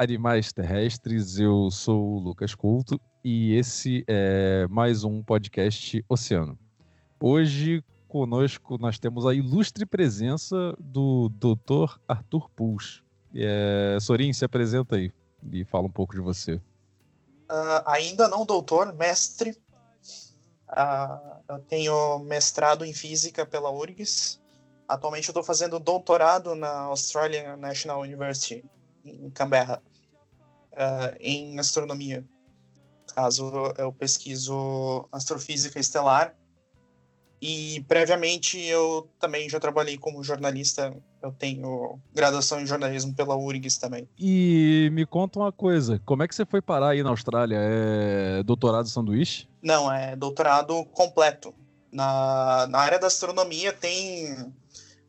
Animais terrestres. Eu sou o Lucas Couto e esse é mais um podcast Oceano. Hoje conosco nós temos a ilustre presença do Dr. Arthur Puls. É, Sorin, se apresenta aí e fala um pouco de você. Uh, ainda não doutor, mestre. Uh, eu tenho mestrado em física pela URGS. Atualmente eu estou fazendo doutorado na Australian National University, em Canberra, uh, em astronomia. Caso eu pesquiso astrofísica estelar e previamente eu também já trabalhei como jornalista. Eu tenho graduação em jornalismo pela URGS também. E me conta uma coisa, como é que você foi parar aí na Austrália? É doutorado sanduíche? Não, é doutorado completo. Na, na área da astronomia tem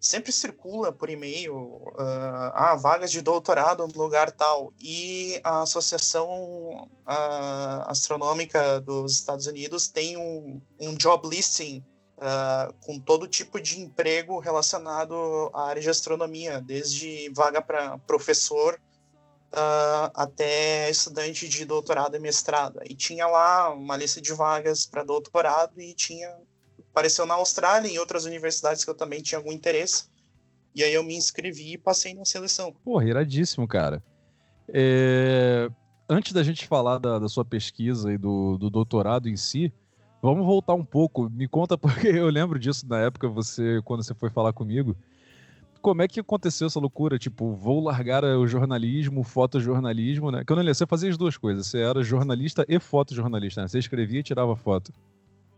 sempre circula por e-mail uh, ah, vagas de doutorado no lugar tal e a associação uh, astronômica dos Estados Unidos tem um, um job listing uh, com todo tipo de emprego relacionado à área de astronomia, desde vaga para professor uh, até estudante de doutorado e mestrado. E tinha lá uma lista de vagas para doutorado e tinha apareceu na Austrália e em outras universidades que eu também tinha algum interesse. E aí eu me inscrevi e passei na seleção. Porra, iradíssimo, cara. É... Antes da gente falar da, da sua pesquisa e do, do doutorado em si, Vamos voltar um pouco. Me conta, porque eu lembro disso na época, você, quando você foi falar comigo. Como é que aconteceu essa loucura? Tipo, vou largar o jornalismo, fotojornalismo, né? Que eu não lembro, você fazia as duas coisas. Você era jornalista e fotojornalista, né? Você escrevia e tirava foto.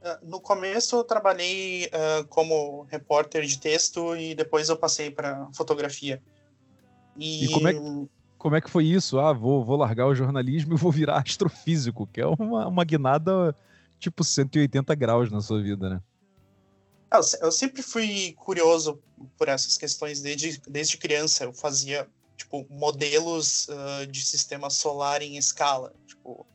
Ah, no começo eu trabalhei uh, como repórter de texto e depois eu passei para fotografia. E, e como, é, como é que foi isso? Ah, vou, vou largar o jornalismo e vou virar astrofísico, que é uma, uma guinada tipo 180 graus na sua vida, né? Eu sempre fui curioso por essas questões desde, desde criança. Eu fazia tipo modelos uh, de sistema solar em escala. Tipo,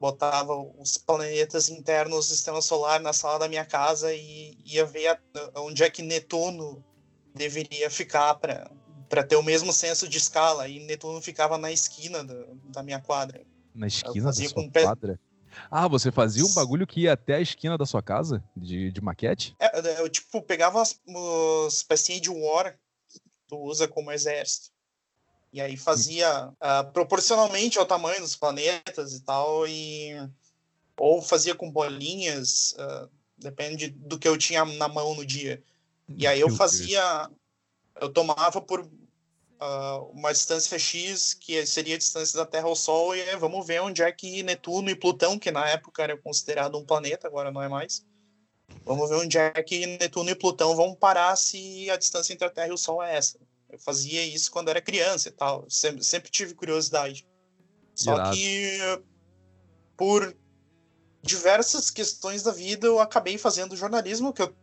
botava os planetas internos do sistema solar na sala da minha casa e ia ver a, onde é que Netuno deveria ficar para para ter o mesmo senso de escala. E Netuno ficava na esquina da, da minha quadra. Na esquina da sua quadra? Ah, você fazia um bagulho que ia até a esquina da sua casa, de, de maquete? É, eu, tipo, pegava as, as pecinhas de war que tu usa como exército. E aí fazia uh, proporcionalmente ao tamanho dos planetas e tal, e ou fazia com bolinhas, uh, depende do que eu tinha na mão no dia. E aí eu fazia, eu tomava por uh, uma distância X, que seria a distância da Terra ao Sol, e vamos ver onde é que Netuno e Plutão, que na época era considerado um planeta, agora não é mais, vamos ver onde é que Netuno e Plutão vão parar se a distância entre a Terra e o Sol é essa. Eu fazia isso quando era criança e tal, sempre, sempre tive curiosidade. Só Irado. que por diversas questões da vida eu acabei fazendo jornalismo, que eu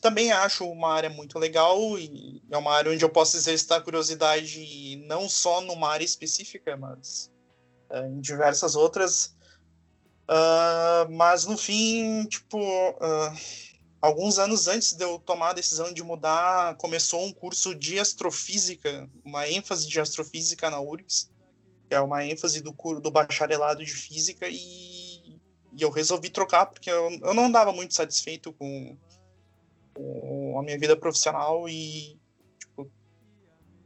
também acho uma área muito legal e é uma área onde eu posso exercitar curiosidade não só numa área específica, mas uh, em diversas outras. Uh, mas no fim, tipo, uh, alguns anos antes de eu tomar a decisão de mudar, começou um curso de astrofísica, uma ênfase de astrofísica na URGS, que é uma ênfase do, do bacharelado de física, e, e eu resolvi trocar, porque eu, eu não andava muito satisfeito com a minha vida profissional e tipo,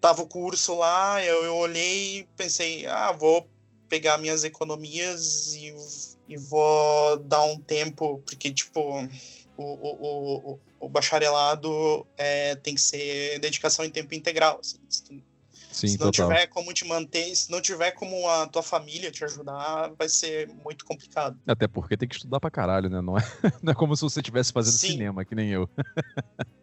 tava o curso lá, eu, eu olhei pensei, ah, vou pegar minhas economias e, e vou dar um tempo, porque tipo o, o, o, o bacharelado é, tem que ser dedicação em tempo integral. Assim, Sim, se não total. tiver como te manter, se não tiver como a tua família te ajudar, vai ser muito complicado. Até porque tem que estudar pra caralho, né? Não é, não é como se você estivesse fazendo Sim. cinema, que nem eu.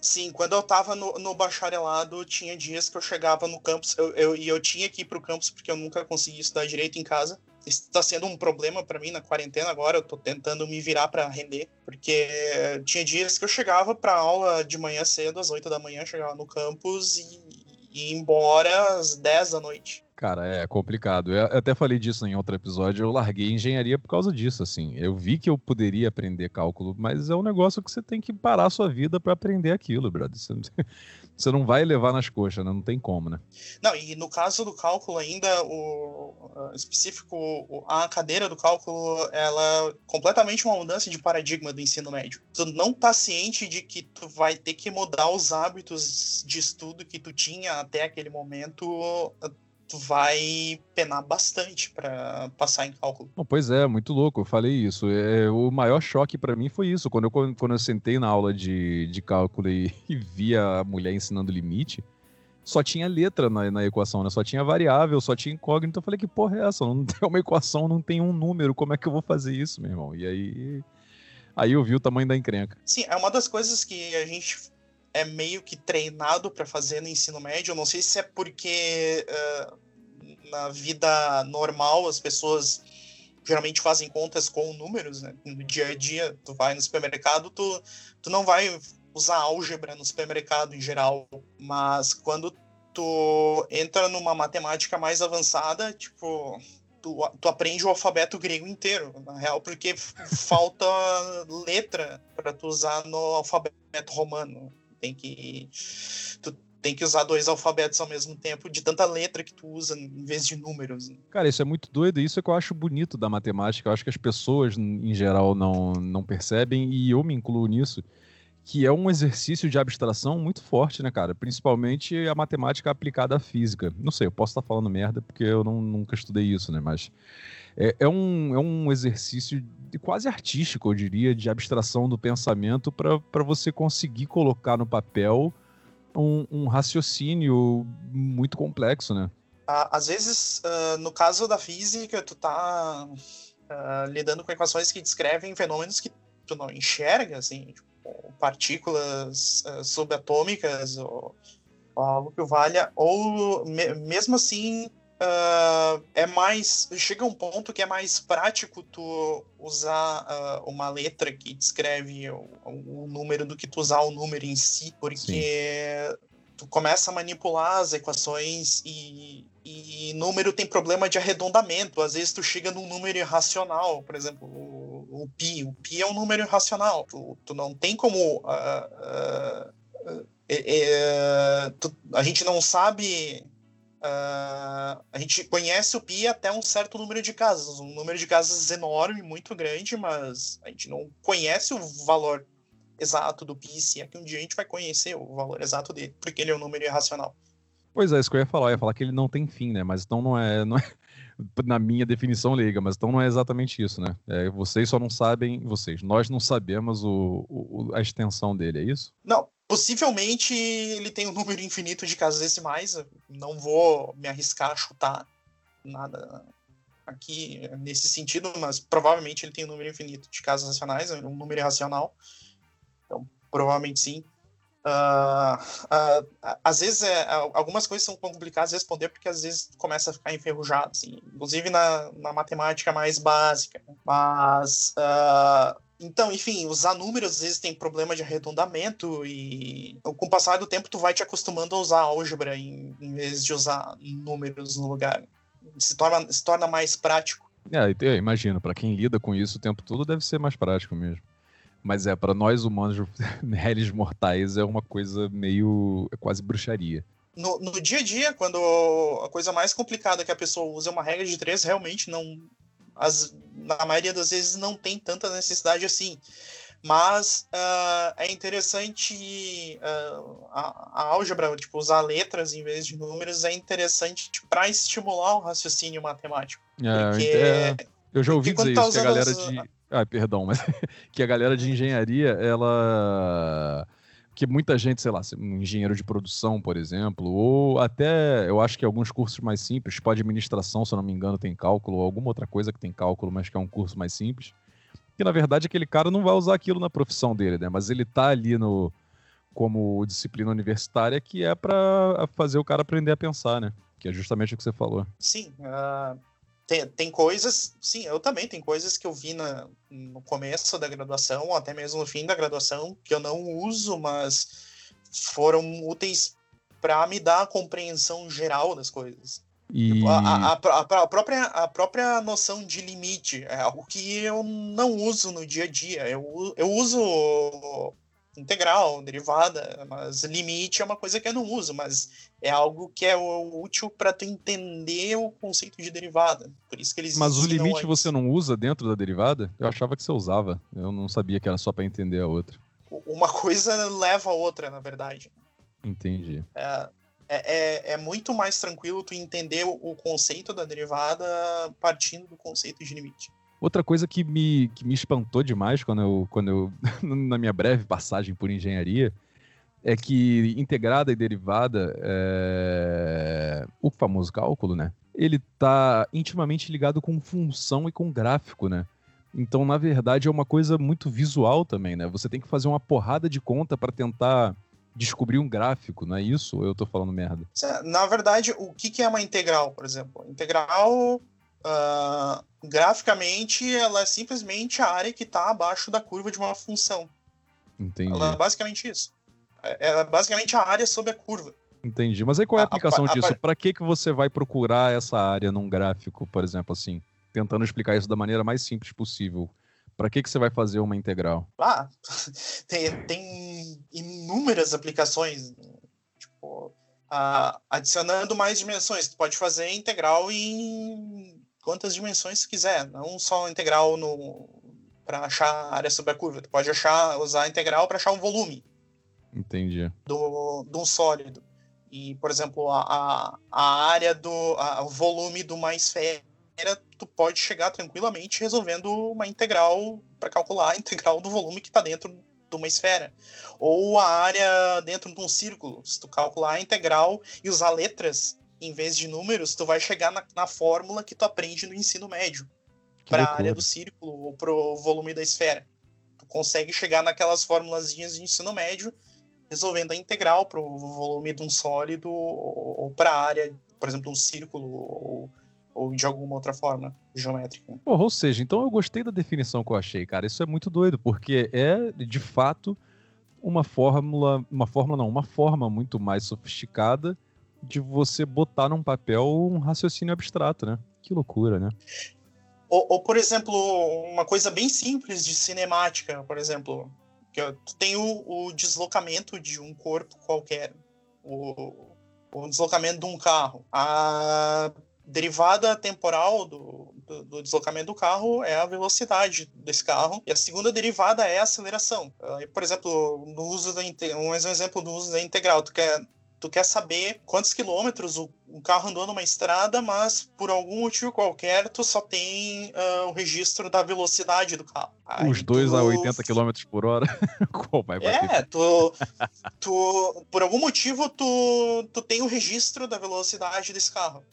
Sim, quando eu tava no, no, bacharelado, tinha dias que eu chegava no campus, eu, eu, e eu tinha que ir pro campus porque eu nunca consegui estudar direito em casa. Isso tá sendo um problema para mim na quarentena agora, eu tô tentando me virar para render, porque tinha dias que eu chegava pra aula de manhã cedo, às 8 da manhã, chegava no campus e, e ir embora às 10 da noite. Cara, é complicado. Eu até falei disso em outro episódio. Eu larguei engenharia por causa disso, assim. Eu vi que eu poderia aprender cálculo, mas é um negócio que você tem que parar a sua vida para aprender aquilo, brother. Você você não vai levar nas coxas, né? Não tem como, né? Não, e no caso do cálculo ainda, o específico, a cadeira do cálculo, ela é completamente uma mudança de paradigma do ensino médio. Tu não tá ciente de que tu vai ter que mudar os hábitos de estudo que tu tinha até aquele momento tu vai penar bastante para passar em cálculo. pois é, muito louco, eu falei isso. É, o maior choque para mim foi isso, quando eu, quando eu sentei na aula de, de cálculo e, e vi a mulher ensinando limite, só tinha letra na, na, equação, né? Só tinha variável, só tinha incógnito. Eu falei, que porra é essa? Não tem uma equação, não tem um número, como é que eu vou fazer isso, meu irmão? E aí... Aí eu vi o tamanho da encrenca. Sim, é uma das coisas que a gente é meio que treinado para fazer no ensino médio. Eu não sei se é porque uh, na vida normal as pessoas geralmente fazem contas com números, né? No dia a dia, tu vai no supermercado, tu, tu não vai usar álgebra no supermercado em geral, mas quando tu entra numa matemática mais avançada, tipo, tu, tu aprende o alfabeto grego inteiro, na real, porque falta letra para tu usar no alfabeto romano tem que tu tem que usar dois alfabetos ao mesmo tempo, de tanta letra que tu usa em vez de números. Cara, isso é muito doido, isso é que eu acho bonito da matemática. Eu acho que as pessoas, em geral, não, não percebem, e eu me incluo nisso, que é um exercício de abstração muito forte, né, cara? Principalmente a matemática aplicada à física. Não sei, eu posso estar falando merda porque eu não, nunca estudei isso, né? Mas é, é, um, é um exercício quase artístico, eu diria, de abstração do pensamento para você conseguir colocar no papel um, um, raciocínio muito complexo, né? Às vezes, uh, no caso da física, tu tá uh, lidando com equações que descrevem fenômenos que tu não enxerga, assim, tipo, partículas uh, subatômicas ou, ou, algo que valha, ou me, mesmo assim uh, é mais. Chega um ponto que é mais prático tu usar uh, uma letra que descreve o, o, número do que tu usar o número em si, porque Sim. tu começa a manipular as equações e, e número tem problema de arredondamento. Às vezes tu chega num número irracional, por exemplo, o, o pi. O pi é um número irracional. Tu, tu não tem como. Uh, tu, a gente não sabe Uh, a gente conhece o Pi até um certo número de casas, um número de casas enorme, muito grande, mas a gente não conhece o valor exato do Pi, se é que um dia a gente vai conhecer o valor exato dele, porque ele é um número irracional. Pois é, isso que eu ia falar, eu ia falar que ele não tem fim, né? Mas então não é, não é na minha definição leiga, mas então não é exatamente isso, né? É, vocês só não sabem, vocês, nós não sabemos o, o, a extensão dele, é isso? Não, Possivelmente ele tem um número infinito de casas decimais. Não vou me arriscar a chutar nada aqui nesse sentido, mas provavelmente ele tem um número infinito de casas racionais, um número irracional. Então, provavelmente sim. Uh, uh, às vezes, é, algumas coisas são complicadas de responder porque às vezes começa a ficar enferrujado, assim, inclusive na, na matemática mais básica. Mas uh, então, enfim, usar números às vezes tem problema de arredondamento e com o passar do tempo tu vai te acostumando a usar álgebra em, em vez de usar números no lugar. Se torna, se torna mais prático. É, imagino, para quem lida com isso o tempo todo deve ser mais prático mesmo. Mas é, para nós humanos, réis mortais, é uma coisa meio. é quase bruxaria. No, no, dia a dia, quando a coisa mais complicada que a pessoa usa é uma regra de três, realmente não, as, na maioria das vezes não tem tanta necessidade assim. Mas uh, é interessante uh, a, a, álgebra, tipo, usar letras em vez de números, é interessante tipo, para estimular o raciocínio matemático. É, porque, é, eu já ouvi dizer tá isso, que a galera as... de. Ah, perdão, mas que a galera de engenharia, ela que muita gente, sei lá, um engenheiro de produção, por exemplo, ou até eu acho que alguns cursos mais simples, tipo administração, se eu não me engano, tem cálculo, ou alguma outra coisa que tem cálculo, mas que é um curso mais simples. Que na verdade aquele cara não vai usar aquilo na profissão dele, né? Mas ele tá ali no como disciplina universitária que é para fazer o cara aprender a pensar, né? Que é justamente o que você falou. Sim, uh, tem, tem coisas, sim, eu também, tem coisas que eu vi na, no começo da graduação, ou até mesmo no fim da graduação, que eu não uso, mas foram úteis para me dar a compreensão geral das coisas. E... A, a, a, a, própria, a própria noção de limite é algo que eu não uso no dia a dia. Eu, eu uso integral, derivada, mas limite é uma coisa que eu não uso, mas é algo que é útil para tu entender o conceito de derivada. Por isso que eles Mas o limite você não usa dentro da derivada? Eu achava que você usava. Eu não sabia que era só para entender a outra. Uma coisa leva a outra, na verdade. Entendi. É, é, é, é muito mais tranquilo tu entender o conceito da derivada partindo do conceito de limite. Outra coisa que me, que me espantou demais quando eu, quando eu, na minha breve passagem por engenharia, é que integrada e derivada, é... o famoso cálculo, né? Ele está intimamente ligado com função e com gráfico, né? Então, na verdade, é uma coisa muito visual também, né? Você tem que fazer uma porrada de conta para tentar descobrir um gráfico, não é isso? Ou eu estou falando merda? Na verdade, o que é uma integral, por exemplo? Integral Uh, graficamente, ela é simplesmente a área que está abaixo da curva de uma função. Entendi. Ela é basicamente isso. É, ela é basicamente a área sobre a curva. Entendi. Mas aí qual é a aplicação a, a, disso? Para que, que você vai procurar essa área num gráfico, por exemplo, assim? Tentando explicar isso da maneira mais simples possível. Para que, que você vai fazer uma integral? Ah, tem, tem inúmeras aplicações. Tipo, adicionando mais dimensões. Tu pode fazer integral em quantas dimensões quiser, não só integral no para achar a área sobre a curva. Tu pode achar, usar a integral para achar um volume. Entendi. Do, de um sólido. E, por exemplo, a, a área do a, o volume de uma esfera, tu pode chegar tranquilamente resolvendo uma integral para calcular a integral do volume que está dentro de uma esfera. Ou a área dentro de um círculo. Se tu calcular a integral e usar letras, em vez de números, tu vai chegar na, na fórmula que tu aprende no ensino médio para a área do círculo ou para o volume da esfera. Tu consegue chegar naquelas formulazinhas de ensino médio resolvendo a integral para o volume de um sólido ou, ou para a área, por exemplo, um círculo ou, ou de alguma outra forma geométrica. Porra, ou seja, então eu gostei da definição que eu achei, cara. Isso é muito doido, porque é de fato uma fórmula, uma fórmula não, uma forma muito mais sofisticada de você botar num papel um raciocínio abstrato, né? Que loucura, né? Ou, ou por exemplo, uma coisa bem simples de cinemática, por exemplo, que tem o, o deslocamento de um corpo qualquer, o, o, deslocamento de um carro. A derivada temporal do, do, do, deslocamento do carro é a velocidade desse carro, e a segunda derivada é a aceleração. Uh, por exemplo, no uso da um exemplo do uso da integral, tu quer tu quer saber quantos quilômetros o, o, carro andou numa estrada, mas por algum motivo qualquer tu só tem uh, o registro da velocidade do carro. Aí Os dois tu... a 80 km por hora. Qual vai bater? É, tu, tu, por algum motivo tu, tu tem o registro da velocidade desse carro.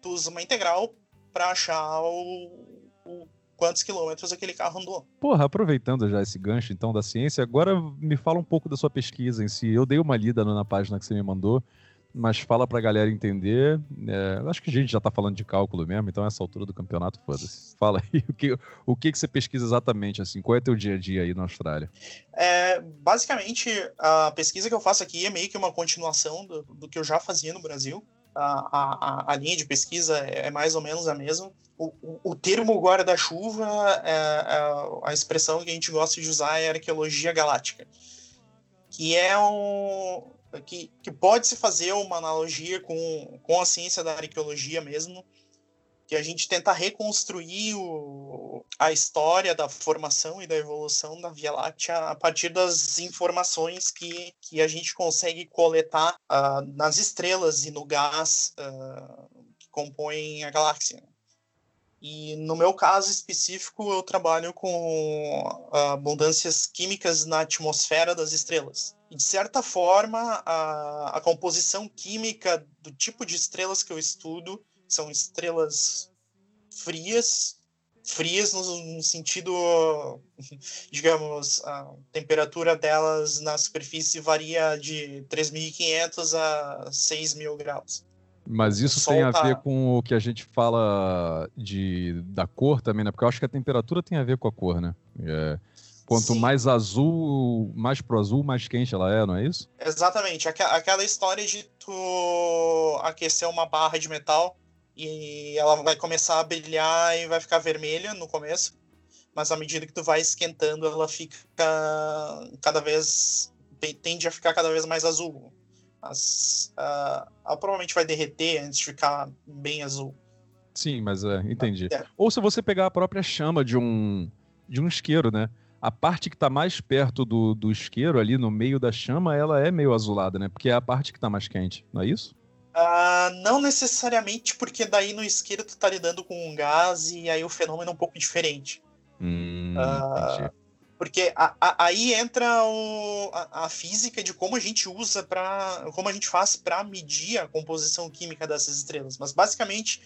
Tu usa uma integral para achar o, o quantos quilômetros aquele carro andou. Porra, aproveitando já esse gancho então da ciência, agora me fala um pouco da sua pesquisa em si. Eu dei uma lida na página que você me mandou, mas fala pra galera entender. É, acho que a gente já tá falando de cálculo mesmo, então essa altura do campeonato, foda-se. Fala aí o que, o que, que você pesquisa exatamente, assim, qual é teu dia a dia aí na Austrália? É, basicamente, a pesquisa que eu faço aqui é meio que uma continuação do, do que eu já fazia no Brasil a, a, a linha de pesquisa é mais ou menos a mesma. O, o, termo guarda-chuva, é, é, a expressão que a gente gosta de usar é arqueologia galáctica, que é um, que, que pode se fazer uma analogia com, com a ciência da arqueologia mesmo, que a gente tenta reconstruir o, a história da formação e da evolução da Via Láctea a partir das informações que, que a gente consegue coletar uh, nas estrelas e no gás uh, que compõem a galáxia. E no meu caso específico, eu trabalho com abundâncias químicas na atmosfera das estrelas. E, de certa forma, a, a composição química do tipo de estrelas que eu estudo são estrelas frias, frias no, no, sentido, digamos, a temperatura delas na superfície varia de 3.500 a 6.000 graus. Mas isso tem a ver com o que a gente fala de, da cor também, né? Porque eu acho que a temperatura tem a ver com a cor, né? É, quanto Sim. mais azul, mais pro azul, mais quente ela é, não é isso? Exatamente. Aquela história de tu aquecer uma barra de metal e ela vai começar a brilhar e vai ficar vermelha no começo, mas à medida que tu vai esquentando, ela fica cada vez tende a ficar cada vez mais azul. Mas uh, ela provavelmente vai derreter antes de ficar bem azul. Sim, mas é, entendi. É. Ou se você pegar a própria chama de um de um isqueiro, né? A parte que está mais perto do, do isqueiro, ali no meio da chama, ela é meio azulada, né? Porque é a parte que está mais quente, não é isso? Uh, não necessariamente, porque daí no isqueiro tu tá lidando com um gás e aí o fenômeno é um pouco diferente. Hum, uh, porque a, a, aí entra o, a, a, física de como a gente usa para como a gente faz para medir a composição química dessas estrelas. Mas basicamente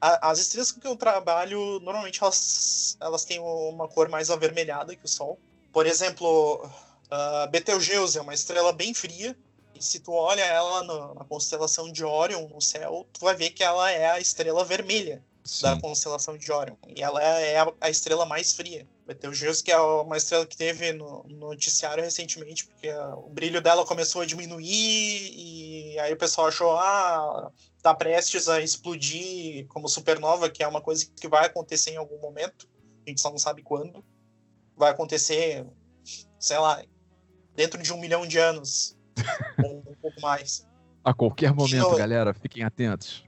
as estrelas com que eu trabalho normalmente elas, elas têm uma cor mais avermelhada que o Sol. Por exemplo, uh, Betelgeuse é uma estrela bem fria se tu olha ela no, na constelação de Orion no céu, tu vai ver que ela é a estrela vermelha Sim. da constelação de Orion. E ela é a, a estrela mais fria. Betelgeuse, que é uma estrela que teve no, no noticiário recentemente, porque o brilho dela começou a diminuir e aí o pessoal achou, ah, tá prestes a explodir como supernova, que é uma coisa que vai acontecer em algum momento, a gente só não sabe quando. Vai acontecer, sei lá, dentro de um milhão de anos ou um pouco mais. A qualquer momento, galera, fiquem atentos.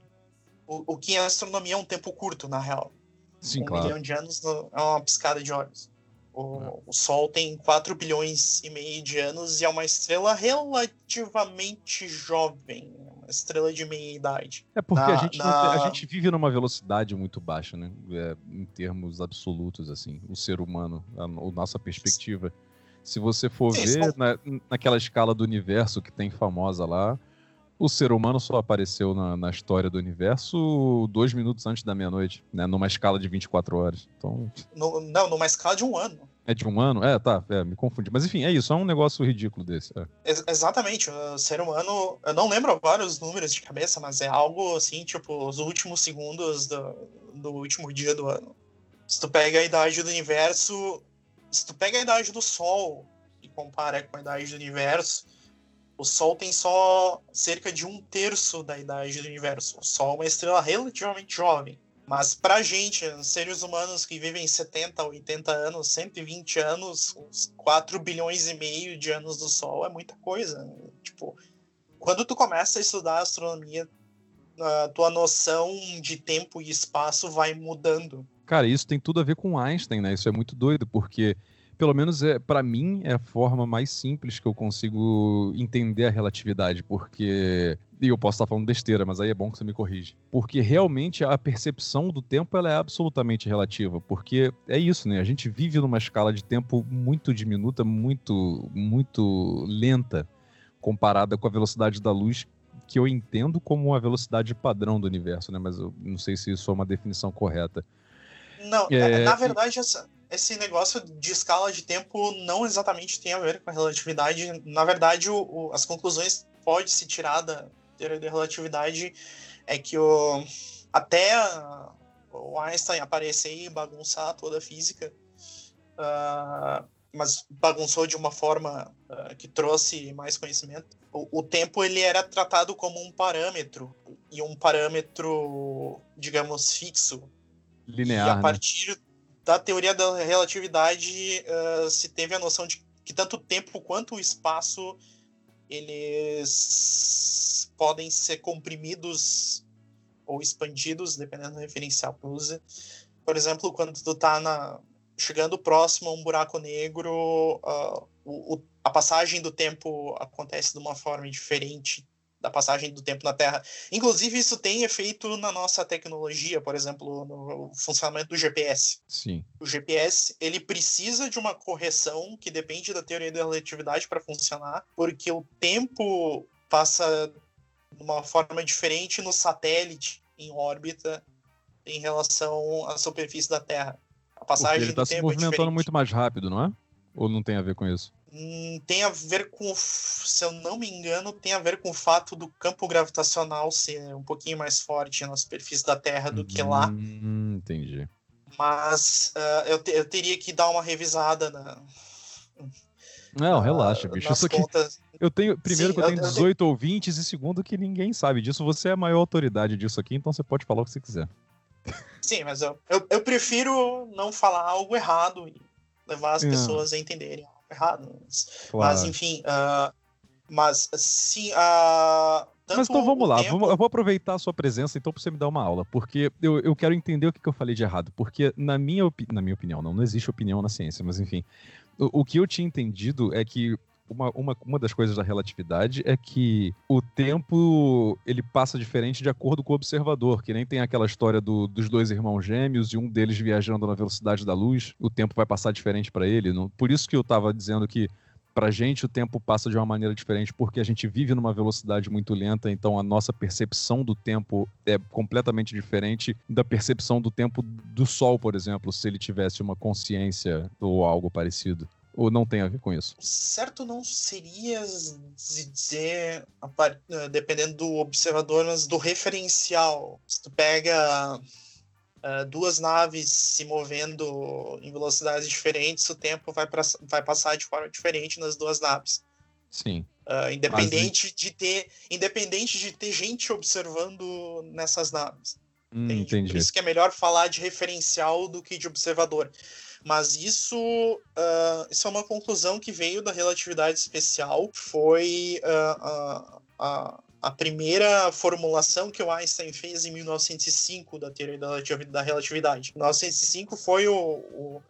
O, o, que em astronomia é um tempo curto, na real. Sim, um claro. milhão de anos é uma piscada de olhos. O, é. o, Sol tem 4 bilhões e meio de anos e é uma estrela relativamente jovem, uma estrela de meia idade. É porque na, a, gente na... a gente vive numa velocidade muito baixa, né? É, em termos absolutos, assim, o ser humano, a, a nossa perspectiva. Se você for Sim, ver na, naquela escala do universo que tem famosa lá, o ser humano só apareceu na, na história do universo dois minutos antes da meia-noite, né? Numa escala de 24 horas. Então... No, não, numa escala de um ano. É de um ano? É, tá, é, me confundi. Mas enfim, é isso, é um negócio ridículo desse. É. Ex exatamente, o ser humano, eu não lembro vários números de cabeça, mas é algo assim, tipo, os últimos segundos do, do último dia do ano. Se tu pega a idade do universo, se tu pega a idade do Sol e compara com a idade do universo, o Sol tem só cerca de um terço da idade do universo. O Sol é uma estrela relativamente jovem. Mas pra gente, seres humanos que vivem 70, 80 anos, 120 anos, uns 4 bilhões e meio de anos do Sol é muita coisa. Tipo, quando tu começa a estudar astronomia, a tua noção de tempo e espaço vai mudando. Cara, isso tem tudo a ver com Einstein, né? Isso é muito doido, porque pelo menos é para mim é a forma mais simples que eu consigo entender a relatividade, porque e eu posso estar falando besteira, mas aí é bom que você me corrige. Porque realmente a percepção do tempo ela é absolutamente relativa, porque é isso, né? A gente vive numa escala de tempo muito diminuta, muito muito lenta comparada com a velocidade da luz que eu entendo como a velocidade padrão do universo, né? Mas eu não sei se isso é uma definição correta. Não, é, na verdade, essa, esse negócio de escala de tempo não exatamente tem a ver com a relatividade. Na verdade, o, o, as conclusões pode se tirar da teoria da relatividade é que o, até o Einstein aparecer e bagunçar toda a física, uh, mas bagunçou de uma forma uh, que trouxe mais conhecimento. O, o, tempo ele era tratado como um parâmetro e um parâmetro, digamos, fixo linear. E a né? partir né? Da teoria da relatividade uh, se teve a noção de que tanto o tempo quanto o espaço eles podem ser comprimidos ou expandidos, dependendo do referencial que usa. Por exemplo, quando tu tá na, chegando próximo a um buraco negro, uh, o, a passagem do tempo acontece de uma forma diferente da passagem do tempo na Terra. Inclusive, isso tem efeito na nossa tecnologia, por exemplo, no funcionamento do GPS. Sim. O GPS, ele precisa de uma correção que depende da teoria da relatividade para funcionar, porque o tempo passa de uma forma diferente no satélite em órbita em relação à superfície da Terra. A passagem ele está se é movimentando é muito mais rápido, não é? Ou não tem a ver com isso? Hum, tem a ver com, se eu não me engano, tem a ver com o fato do campo gravitacional ser um pouquinho mais forte na superfície da Terra do que lá. Hum, entendi. Mas uh, eu, te, eu teria que dar uma revisada na, Não, relaxa, bicho. nas Isso aqui, contas. eu tenho, primeiro Sim, que eu eu- tenho eu- 18 ouvintes e segundo que ninguém sabe disso. Você é a maior autoridade disso aqui, então você pode falar o que você quiser. Sim, mas eu, eu, eu prefiro não falar algo errado e levar as Não. pessoas a entenderem errado. Mas, Claro. mas, enfim, ah, mas sim, tanto Mas então vamos lá, tempo- vamos- eu vou aproveitar a sua presença então pra você me dar uma aula, porque eu, eu quero entender o que, que eu falei de errado, porque na minha, opi- na minha opinião, não, não existe opinião na ciência, mas enfim, o, o que eu tinha entendido é que uma, uma, uma das coisas da relatividade é que o tempo ele passa diferente de acordo com o observador, que nem tem aquela história do- dos dois irmãos gêmeos e um deles viajando na velocidade da luz, o tempo vai passar diferente para ele. não- por isso que eu tava dizendo que Pra gente, o tempo passa de uma maneira diferente porque a gente vive numa velocidade muito lenta, então a nossa percepção do tempo é completamente diferente da percepção do tempo do Sol, por exemplo, se ele tivesse uma consciência ou algo parecido. Ou não tem a ver com isso? certo não seria dizer, eh, dependendo do observador, mas do referencial. Se tu pega eh, duas naves se movendo em velocidades diferentes, o tempo vai, pra, vai passar de forma diferente nas duas naves. Sim. Ah, independente, de ter, independente de ter gente observando nessas naves. Hum, entendi. Por isso que é melhor falar de referencial do que de observador. Mas isso, ah, isso é uma conclusão que veio da relatividade especial. Foi ah, a, a, primeira formulação que o Einstein fez em 1905 da teoria da relativi- da relatividade. 1905 foi o, o,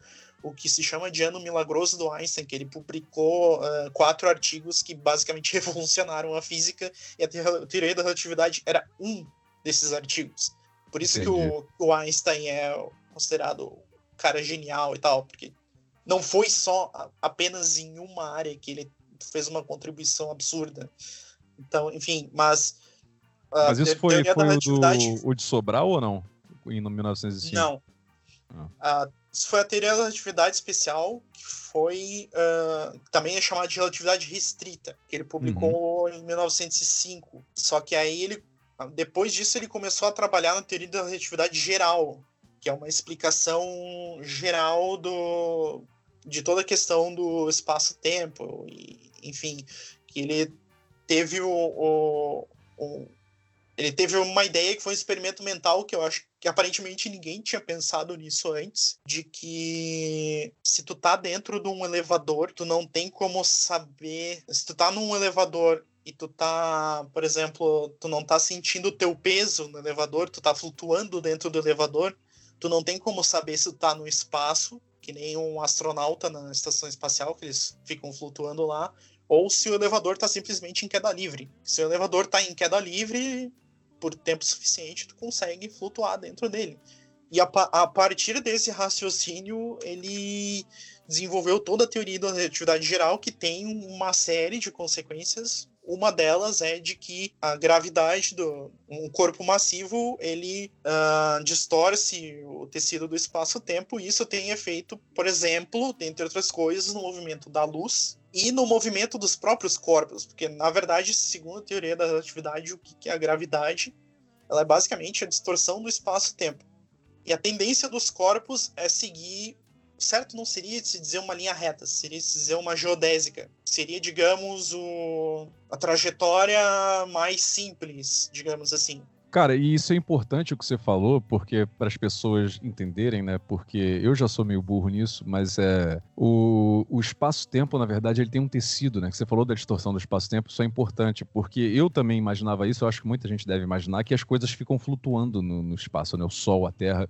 o que se chama de ano milagroso do Einstein, que ele publicou ah, quatro artigos que basicamente revolucionaram a física e a te- teoria da relatividade era um desses artigos. Por isso que Entendi. o, o Einstein é considerado cara genial e tal, porque não foi só apenas em uma área que ele fez uma contribuição absurda. Então, enfim, mas. a Mas isso foi, foi o, do, o de Sobral ou não? Em 1905? Não. Ah. Ah, isso foi a teoria da relatividade especial, que foi. ah, também é chamada de relatividade restrita, que ele publicou Uhum. em 1905. Só que aí ele. Depois disso, ele começou a trabalhar na teoria da relatividade geral, que é uma explicação geral do, de toda a questão do espaço-tempo, enfim, que ele teve o, o- o- ele teve uma ideia que foi um experimento mental que eu acho que aparentemente ninguém tinha pensado nisso antes, de que se tu tá dentro de um elevador, tu não tem como saber, se tu tá num elevador e tu tá, por exemplo, tu não tá sentindo o teu peso no elevador, tu tá flutuando dentro do elevador, tu não tem como saber se tu tá no espaço, que nem um astronauta na estação espacial, que eles ficam flutuando lá, ou se o elevador tá simplesmente em queda livre. Se o elevador tá em queda livre, por tempo suficiente, tu consegue flutuar dentro dele. E a, a partir desse raciocínio, ele desenvolveu toda a teoria da relatividade geral, que tem uma série de consequências. Uma delas é de que a gravidade do um corpo massivo ele ah, distorce o tecido do espaço-tempo. E isso tem efeito, por exemplo, dentre outras coisas, no movimento da luz e no movimento dos próprios corpos, porque na verdade, segundo a teoria da relatividade, o que é a gravidade? Ela é basicamente a distorção do espaço-tempo. E a tendência dos corpos é seguir, certo não seria se dizer uma linha reta, seria se dizer uma geodésica. Seria, digamos, o, a trajetória mais simples, digamos assim. Cara, e isso é importante o que você falou, porque para as pessoas entenderem, né? Porque eu já sou meio burro nisso, mas é o, o espaço-tempo, na verdade, ele tem um tecido, né? Que você falou da distorção do espaço-tempo, isso é importante, porque eu também imaginava isso, eu acho que muita gente deve imaginar que as coisas ficam flutuando no, no espaço, né? O Sol, a Terra,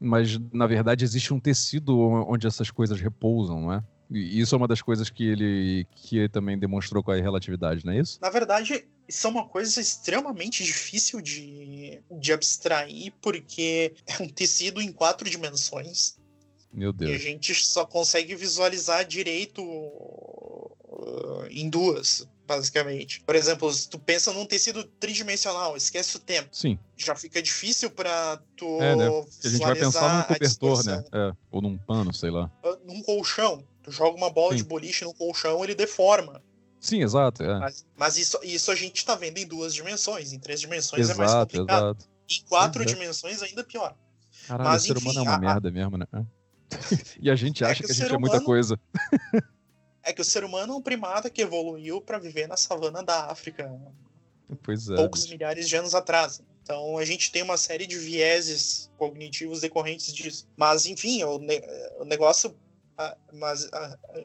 mas na verdade existe um tecido onde essas coisas repousam, não é? E isso é uma das coisas que ele, que ele também demonstrou com a relatividade, não é isso? Na verdade, isso é uma coisa extremamente difícil de, de abstrair, porque é um tecido em quatro dimensões. Meu E a Deus. gente só consegue visualizar direito uh, em duas, basicamente. Por exemplo, se tu pensa num tecido tridimensional, esquece o tempo. Sim, Já fica difícil pra tu É, né? A gente vai pensar num cobertor, né? É, ou num pano, sei lá. Uh, Num colchão. Tu joga uma bola Sim. de boliche no colchão, ele deforma. Sim, exato. É. Mas, mas isso, isso a gente tá vendo em duas dimensões. Em três dimensões é mais Exato, complicado. exato. Em quatro Pois é. dimensões ainda pior. Caralho, Mas, o ser humano enfim, é uma a- merda mesmo, né? e a gente É acha que que a gente ser é muita humano- coisa. É que o ser humano é um primata que evoluiu para viver na savana da África pois é, poucos milhares de anos atrás. Então a gente tem uma série de vieses cognitivos decorrentes disso. Mas, enfim, o, ne o negócio. mas,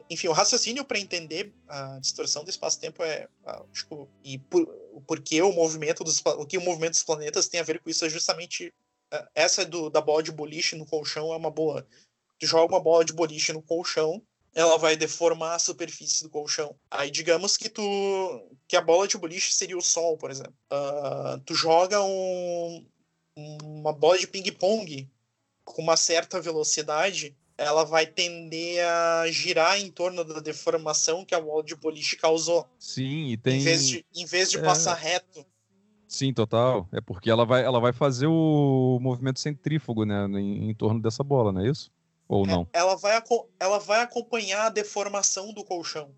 enfim, o raciocínio para entender a distorção do espaço-tempo é. tipo, e por, por que o movimento dos o que o movimento dos planetas tem a ver com isso é justamente essa do, da bola de boliche no colchão é uma boa. Tu joga uma bola de boliche no colchão ela vai deformar a superfície do colchão. Aí digamos que tu que a bola de boliche seria o sol, por exemplo. Uh, tu joga um, uma bola de ping-pong com uma certa velocidade, ela vai tender a girar em torno da deformação que a bola de boliche causou. Sim, e tem. Em vez de, em vez de é... passar reto. Sim, total. É porque ela vai, ela vai fazer o movimento centrífugo, né, em, em torno dessa bola, não é isso? Ou é, não? Ela vai, ela vai acompanhar a deformação do colchão.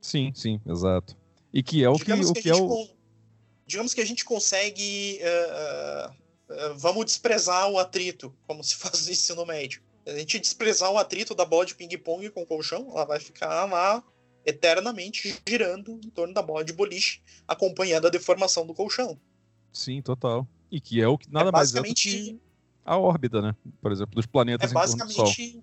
Sim, sim, exato. E que é o digamos que, que, o que é o... Digamos que a gente consegue... Uh, uh, vamos desprezar o atrito, como se faz no ensino médio. A gente desprezar o atrito da bola de ping-pong com o colchão, ela vai ficar lá eternamente girando em torno da bola de boliche, acompanhando a deformação do colchão. Sim, total. E que é o que nada é mais é do que a órbita, né? Por exemplo, dos planetas é basicamente,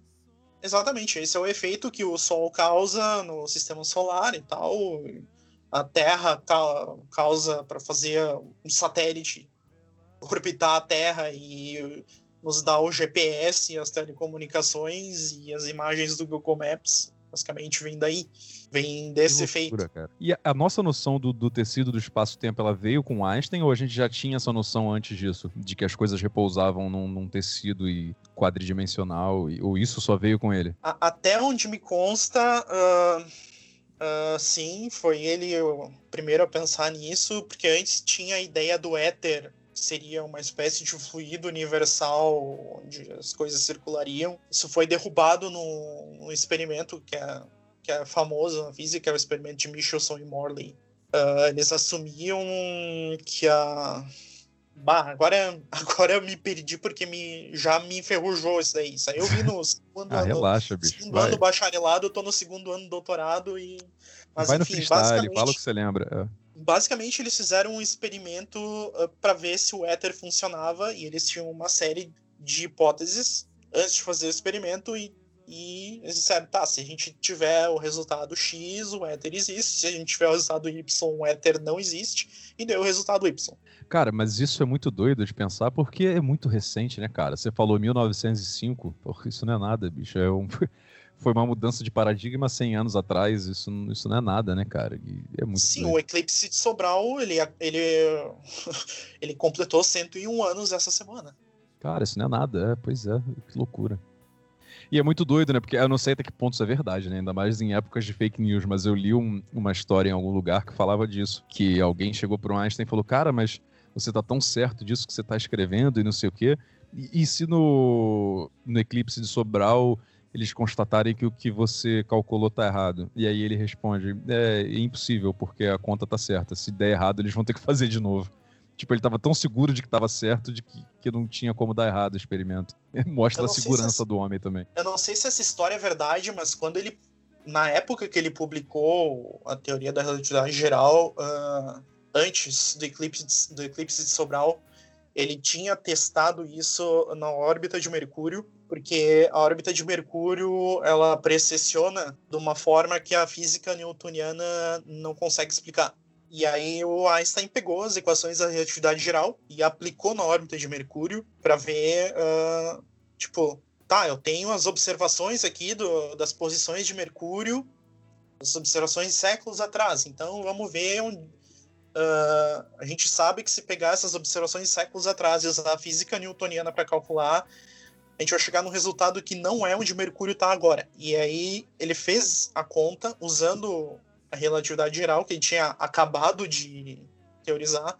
Exatamente, esse é o efeito que o Sol causa no sistema solar e tal. A Terra causa para fazer um satélite orbitar a Terra e nos dar o GPS, as telecomunicações e as imagens do Google Maps basicamente vem daí, vem desse efeito. Cara. E a, nossa noção do, do tecido do espaço-tempo, ela veio com Einstein ou a gente já tinha essa noção antes disso, de que as coisas repousavam num, num tecido e quadridimensional, e, ou isso só veio com ele? A, até onde me consta, uh, uh, sim, foi ele o primeiro a pensar nisso, porque antes tinha a ideia do éter seria uma espécie de fluido universal onde as coisas circulariam. Isso foi derrubado num, experimento que é, que é famoso na física, é o experimento de Michelson e Morley. Uh, eles assumiam que a Bah, agora, agora eu me perdi porque me, já me enferrujou isso daí. Isso aí eu vi no segundo ah, ano. Relaxa, bicho. Segundo Vai. ano bacharelado, eu tô no segundo ano doutorado e. Mas, Vai enfim, no freestyle, basicamente... fala o que você lembra. É basicamente eles fizeram um experimento uh, para ver se o éter funcionava e eles tinham uma série de hipóteses antes de fazer o experimento e, e eles disseram, tá, se a gente tiver o resultado X, o éter existe, se a gente tiver o resultado Y, o éter não existe, e deu o resultado Y. Cara, mas isso é muito doido de pensar porque é muito recente, né, cara? Você falou 1905, porra, isso não é nada, bicho, é um foi uma mudança de paradigma 100 anos atrás, isso, isso não é nada, né, cara? E é muito Sim, o eclipse de Sobral, ele, ele, ele completou 101 anos essa semana. Cara, isso não é nada, é, pois é, que loucura. E é muito doido, né? Porque eu não sei até que ponto isso é verdade, né? Ainda mais em épocas de fake news, mas eu li um, uma história em algum lugar que falava disso. Que alguém chegou para um Einstein e falou, cara, mas você tá tão certo disso que você tá escrevendo e não sei o quê. E, e se no, no eclipse de Sobral eles constatarem que o que você calculou tá errado. E aí ele responde: é, é impossível, porque a conta tá certa. Se der errado, eles vão ter que fazer de novo. Tipo, ele tava tão seguro de que tava certo de que, que não tinha como dar errado o experimento. Mostra a segurança se do homem também. Eu não sei se essa história é verdade, mas quando ele. Na época que ele publicou a teoria da relatividade geral, uh, antes do eclipse, do eclipse de Sobral, ele tinha testado isso na órbita de Mercúrio porque a órbita de Mercúrio ela precessiona de uma forma que a física newtoniana não consegue explicar. E aí o Einstein pegou as equações da relatividade geral e aplicou na órbita de Mercúrio para ver, uh, tipo, tá, eu tenho as observações aqui do, das posições de Mercúrio, as observações séculos atrás. Então vamos ver onde, uh, a gente sabe que se pegar essas observações séculos atrás e usar a física newtoniana para calcular, a gente vai chegar no resultado que não é onde Mercúrio está agora. E aí ele fez a conta usando a relatividade geral que ele tinha acabado de teorizar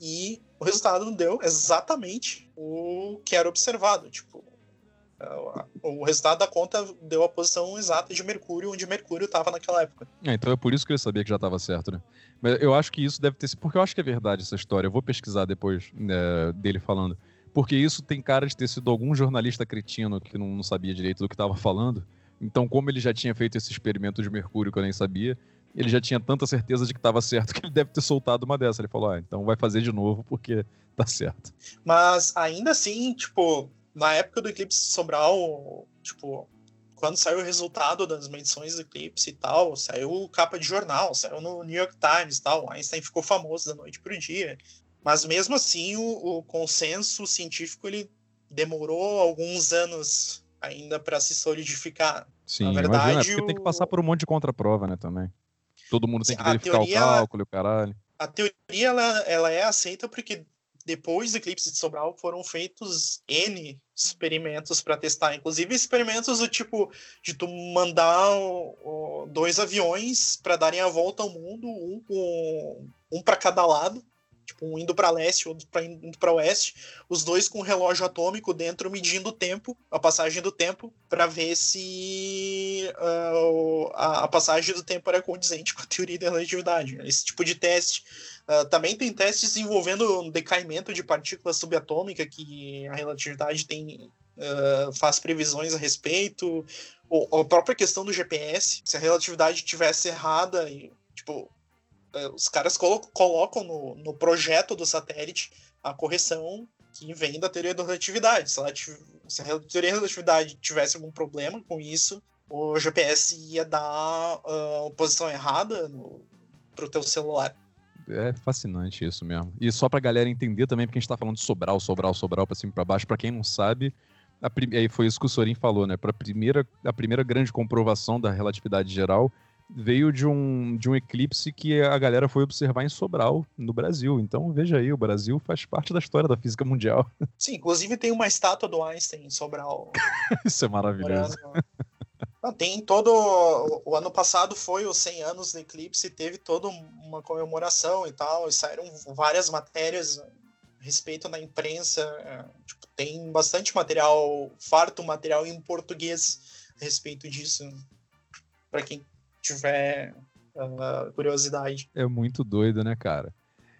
e o resultado deu exatamente o que era observado. Tipo, o resultado da conta deu a posição exata de Mercúrio, onde Mercúrio estava naquela época. É, então é por isso que eu sabia que já estava certo, né? Mas eu acho que isso deve ter sido. Porque eu acho que é verdade essa história. Eu vou pesquisar depois né, dele falando. Porque isso tem cara de ter sido algum jornalista cretino que não, não sabia direito do que estava falando Então, como ele já tinha feito esse experimento de mercúrio que eu nem sabia, ele já tinha tanta certeza de que estava certo que ele deve ter soltado uma dessa. Ele falou: ah, então vai fazer de novo porque tá certo. Mas ainda assim, tipo, na época do eclipse Sobral, tipo, quando saiu o resultado das medições do eclipse e tal, saiu capa de jornal, saiu no New York Times e tal. Einstein ficou famoso da noite pro dia. Mas mesmo assim, o, o consenso científico ele demorou alguns anos ainda para se solidificar. Sim, Na verdade, imagina, é porque o... tem que passar por um monte de contraprova, né, também. Todo mundo tem que verificar teoria, o cálculo, o caralho. A teoria ela, ela é aceita porque depois do eclipse de Sobral foram feitos N experimentos para testar, inclusive experimentos do tipo de tu mandar dois aviões para darem a volta ao mundo, um, um para cada lado, tipo um indo para leste, outro para indo para oeste, os dois com um relógio atômico dentro medindo o tempo, a passagem do tempo, para ver se uh, a, a, passagem do tempo era condizente com a teoria da relatividade. Esse tipo de teste Uh, também tem testes envolvendo decaimento de partícula subatômica que a relatividade tem uh, faz previsões a respeito. Ou, a própria questão do GPS, se a relatividade tivesse errada, e, tipo, uh, os caras colo colocam no, no projeto do satélite a correção que vem da teoria da relatividade. Se, ela se a teoria da relatividade tivesse algum problema com isso, o GPS ia dar uh, posição errada para o teu celular é fascinante isso mesmo. E só pra galera entender também, porque a gente tá falando de Sobral, Sobral, Sobral, pra cima e pra baixo, pra quem não sabe, a prim... aí foi isso que o Sorin falou, né? Pra primeira, a primeira grande comprovação da relatividade geral veio de um, de um eclipse que a galera foi observar em Sobral, no Brasil. Então, veja aí, o Brasil faz parte da história da física mundial. Sim, inclusive tem uma estátua do Einstein em Sobral. isso é maravilhoso. Não, tem todo. O ano passado foi os 100 anos do eclipse, teve toda uma comemoração e tal, e saíram várias matérias a respeito na imprensa. É, tipo, tem bastante material, farto material em português a respeito disso, para quem tiver uh, curiosidade. É muito doido, né, cara?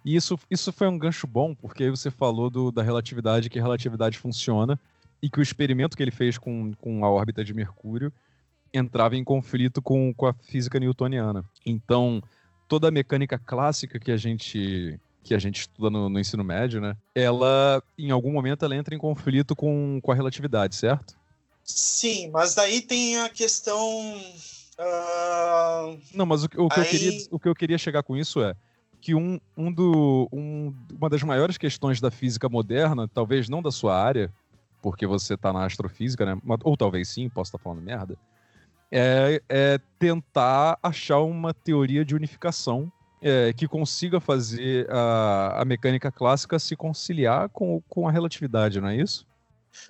E isso, isso foi um gancho bom, porque aí você falou do, da relatividade, que a relatividade funciona, e que o experimento que ele fez com, com a órbita de Mercúrio entrava em conflito com, com a física newtoniana. Então, toda a mecânica clássica que a gente que a gente estuda no, no, ensino médio, né? Ela, em algum momento, ela entra em conflito com, com a relatividade, certo? Sim, mas daí tem a questão. Uh... Não, mas o, o que Aí... eu queria, o que eu queria chegar com isso é que um, um do, um, uma das maiores questões da física moderna, talvez não da sua área, porque você está na astrofísica, né? Ou talvez sim, posso estar tá falando merda é, é tentar achar uma teoria de unificação é, que consiga fazer a, a mecânica clássica se conciliar com, com a relatividade, não é isso?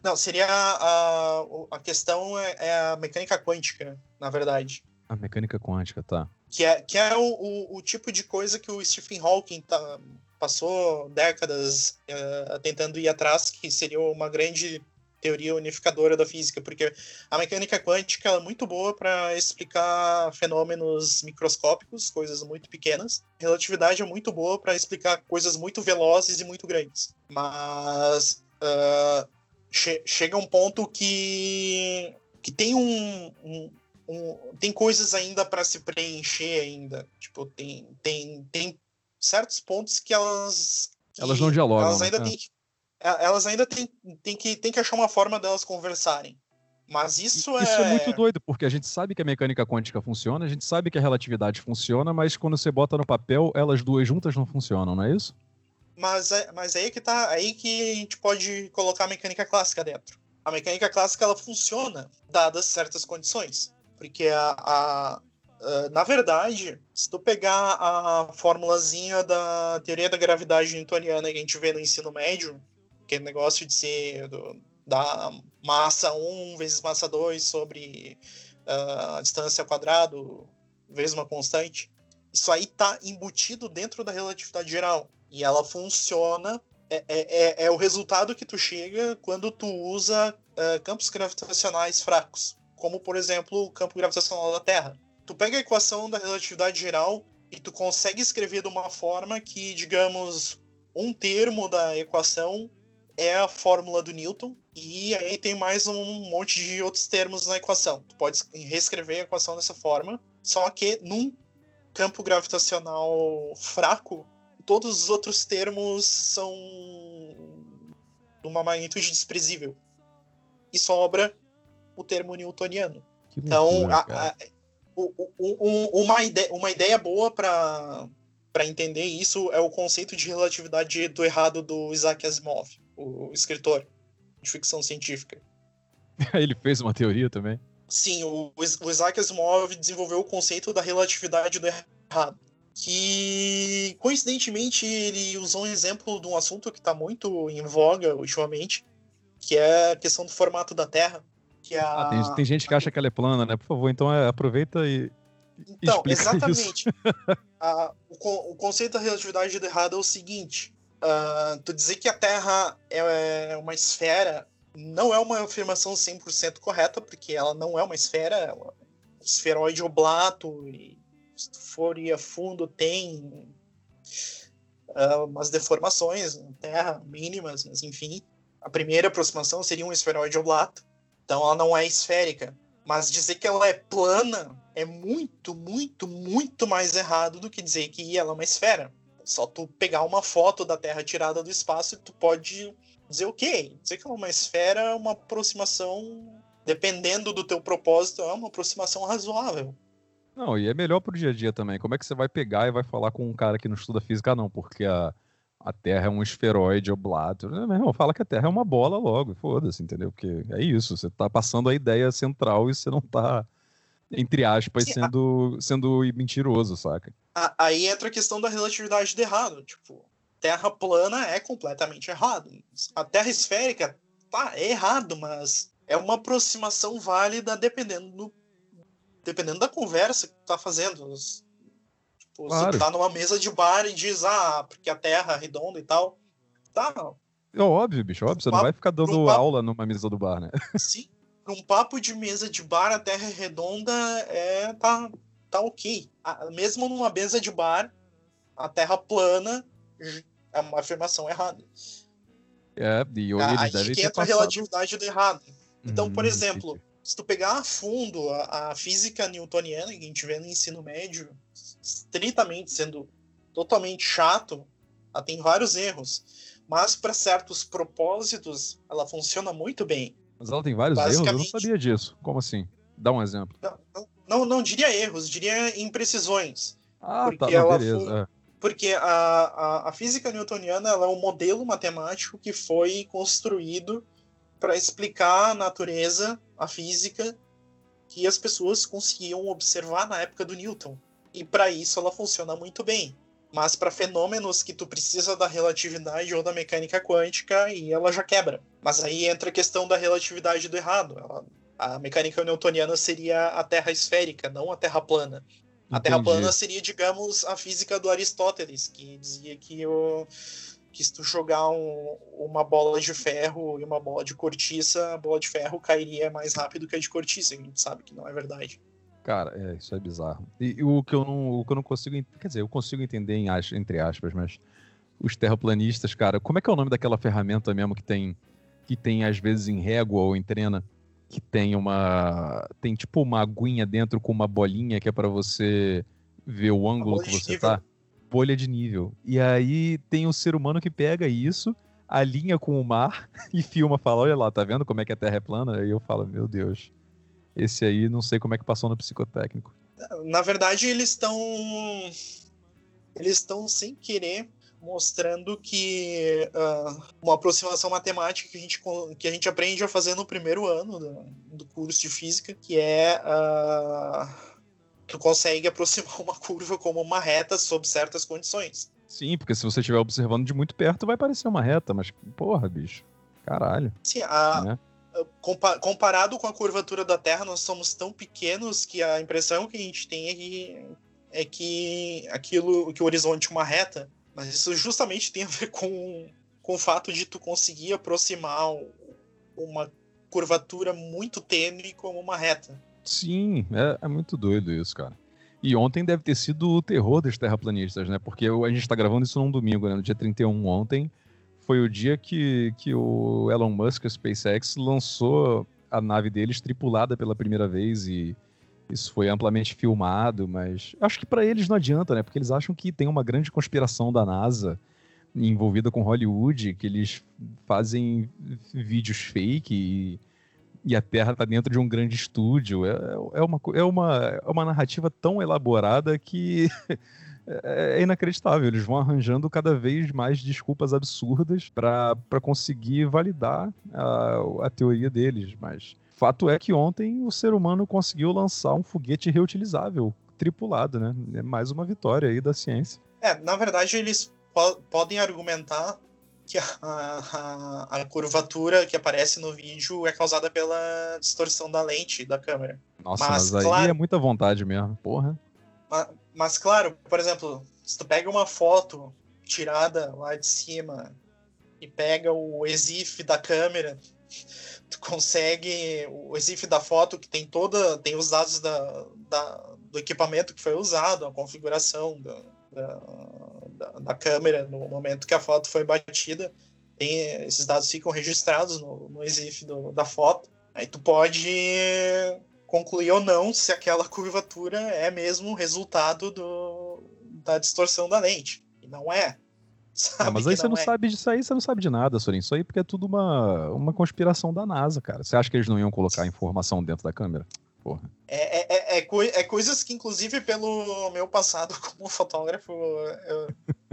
Não, seria a, a questão é, é a mecânica quântica, na verdade. A mecânica quântica, tá. Que é, que é o, o, o tipo de coisa que o Stephen Hawking tá, passou décadas uh, tentando ir atrás, que seria uma grande teoria unificadora da física, porque a mecânica quântica é muito boa para explicar fenômenos microscópicos, coisas muito pequenas. A relatividade é muito boa para explicar coisas muito velozes e muito grandes. Mas uh, che chega um ponto que, que tem um, um, um tem coisas ainda para se preencher ainda. Tipo, tem, tem, tem certos pontos que elas que elas não dialogam. Elas ainda né? têm que é, elas ainda têm, têm, que, têm que achar uma forma delas conversarem. Mas isso é. Isso é muito doido, porque a gente sabe que a mecânica quântica funciona, a gente sabe que a relatividade funciona, mas quando você bota no papel, elas duas juntas não funcionam, não é isso? Mas, é, mas aí que tá. Aí que a gente pode colocar a mecânica clássica dentro. A mecânica clássica ela funciona dadas certas condições. Porque a, a, a na verdade, se tu pegar a formulazinha da teoria da gravidade newtoniana que a gente vê no ensino médio, aquele negócio de ser do, da massa 1 vezes massa 2 sobre uh, a distância ao quadrado vezes uma constante. Isso aí está embutido dentro da relatividade geral. E ela funciona. É, é, é, é o resultado que tu chega quando tu usa uh, campos gravitacionais fracos. Como, por exemplo, o campo gravitacional da Terra. Tu pega a equação da relatividade geral e tu consegue escrever de uma forma que, digamos, um termo da equação é a fórmula do Newton E aí tem mais um monte de outros termos na equação. Tu pode reescrever a equação dessa forma, só que num campo gravitacional fraco, todos os outros termos são de uma magnitude desprezível. E sobra o termo newtoniano. então, a, a, o, o, uma, ideia, uma ideia boa para para entender isso é o conceito de relatividade do errado do Isaac Asimov, o escritor de ficção científica. Ele fez uma teoria também? Sim, o, o Isaac Asimov desenvolveu o conceito da relatividade do errado. Que, coincidentemente, ele usou um exemplo de um assunto que está muito em voga ultimamente, que é a questão do formato da Terra. Que a... ah, tem, tem, gente que acha que ela é plana, né? Por favor, então é, aproveita e. Então, exatamente. a, o, o, conceito da relatividade do errado é o seguinte: uh, tu dizer que a Terra é uma esfera não é uma afirmação 100% correta, porque ela não é uma esfera, é esferoide oblato, e se tu for ir a fundo, tem uh, umas deformações na Terra, mínimas, mas enfim. A primeira aproximação seria um esferoide oblato, então ela não é esférica. Mas dizer que ela é plana é muito, muito, muito mais errado do que dizer que ela é uma esfera. Só tu pegar uma foto da Terra tirada do espaço e tu pode dizer o quê? Dizer que é uma esfera é uma aproximação, dependendo do teu propósito, é uma aproximação razoável. Não, e é melhor pro dia a dia também. Como é que você vai pegar e vai falar com um cara que não estuda física, não? Porque a, a Terra é um esferoide oblato. Meu irmão, fala que a Terra é uma bola logo, foda-se, entendeu? Porque é isso, você tá passando a ideia central e você não tá entre aspas, Sim, sendo, a... sendo mentiroso, saca? Aí entra a questão da relatividade de errado. Tipo, terra plana é completamente errado. A terra esférica, tá, é errado, mas é uma aproximação válida dependendo do, dependendo da conversa que tu tá fazendo. Tipo, claro. você tá numa mesa de bar e diz, ah, porque a terra é redonda e tal. Tá. É óbvio, bicho, óbvio. Você não vai ficar dando aula numa mesa do bar, né? Sim um papo de mesa de bar, a Terra é redonda é tá, tá ok. Mesmo numa mesa de bar, a Terra plana é uma afirmação errada. É, e hoje eles Aí que entra a relatividade do errado. Então, hum, por exemplo, se tu pegar a fundo a, a, física newtoniana que a gente vê no ensino médio, estritamente sendo totalmente chato, ela tem vários erros. Mas para certos propósitos, ela funciona muito bem. Mas ela tem vários erros? Eu não sabia disso. Como assim? Dá um exemplo. Não, não, não diria erros, diria imprecisões. Ah, tá, porque tá, não, beleza. Foi... É. Porque a, a, a, física newtoniana ela é um modelo matemático que foi construído para explicar a natureza, a física, que as pessoas conseguiam observar na época do Newton. E para isso ela funciona muito bem mas para fenômenos que tu precisa da relatividade ou da mecânica quântica e ela já quebra. Mas aí entra a questão da relatividade do errado. Ela, a mecânica newtoniana seria a Terra esférica, não a Terra plana. A Entendi. Terra plana seria, digamos, a física do Aristóteles, que dizia que, o, que se tu jogar um, uma bola de ferro e uma bola de cortiça, a bola de ferro cairia mais rápido que a de cortiça. A gente sabe que não é verdade. Cara, é, isso é bizarro. E, e, o, que eu não, o que eu não consigo. Quer dizer, eu consigo entender em, entre aspas, mas os terraplanistas, cara, como é que é o nome daquela ferramenta mesmo que tem, que tem às vezes em régua ou em trena, que tem uma. Tem tipo uma aguinha dentro com uma bolinha que é para você ver o ângulo que você tá? Bolha de nível. E aí tem o ser humano que pega isso, alinha com o mar e filma, fala: olha lá, tá vendo como é que a Terra é plana? Aí eu falo: meu Deus. Esse aí não sei como é que passou no psicotécnico. Na verdade, eles estão. Eles estão sem querer mostrando que uh, uma aproximação matemática que a, gente, que a gente aprende a fazer no primeiro ano do, do curso de física, que é uh, tu consegue aproximar uma curva como uma reta sob certas condições. Sim, porque se você estiver observando de muito perto, vai parecer uma reta, mas porra, bicho. Caralho. Sim, a, né? Comparado com a curvatura da Terra, nós somos tão pequenos que a impressão que a gente tem é que, é que aquilo, que o horizonte é uma reta, mas isso justamente tem a ver com, com o fato de tu conseguir aproximar uma curvatura muito tênue como uma reta. Sim, é, é muito doido isso, cara. E ontem deve ter sido o terror dos terraplanistas, né? Porque a gente está gravando isso num domingo, né? No dia 31 ontem foi o dia que, que o Elon Musk, a SpaceX, lançou a nave deles tripulada pela primeira vez e isso foi amplamente filmado, mas acho que para eles não adianta, né? Porque eles acham que tem uma grande conspiração da NASA envolvida com Hollywood, que eles fazem vídeos fake e, e a Terra está dentro de um grande estúdio. É, é, uma, é, uma, é uma narrativa tão elaborada que é, é inacreditável. Eles vão arranjando cada vez mais desculpas absurdas para conseguir validar a, a teoria deles. Mas fato é que ontem o ser humano conseguiu lançar um foguete reutilizável, tripulado, né? É mais uma vitória aí da ciência. É, na verdade, eles po podem argumentar que a, a, a, curvatura que aparece no vídeo é causada pela distorção da lente da câmera. Nossa, mas, mas aí claro, é muita vontade mesmo, porra. Mas, mas, claro, por exemplo, se tu pega uma foto tirada lá de cima e pega o EXIF da câmera, tu consegue o EXIF da foto que tem toda tem os dados da, da do equipamento que foi usado, a configuração da, da, da, câmera no momento que a foto foi batida. Tem, esses dados ficam registrados no, no EXIF do, da foto. Aí tu pode concluir ou não se aquela curvatura é mesmo resultado do, da distorção da lente. E não é. Ah, mas aí você não, é. sabe disso aí, você não sabe de nada, Sorin. Isso aí porque é tudo uma, uma conspiração da NASA, cara. Você acha que eles não iam colocar informação dentro da câmera? Porra. É, é, é, é, coi coisas que, inclusive, pelo meu passado como fotógrafo, eu,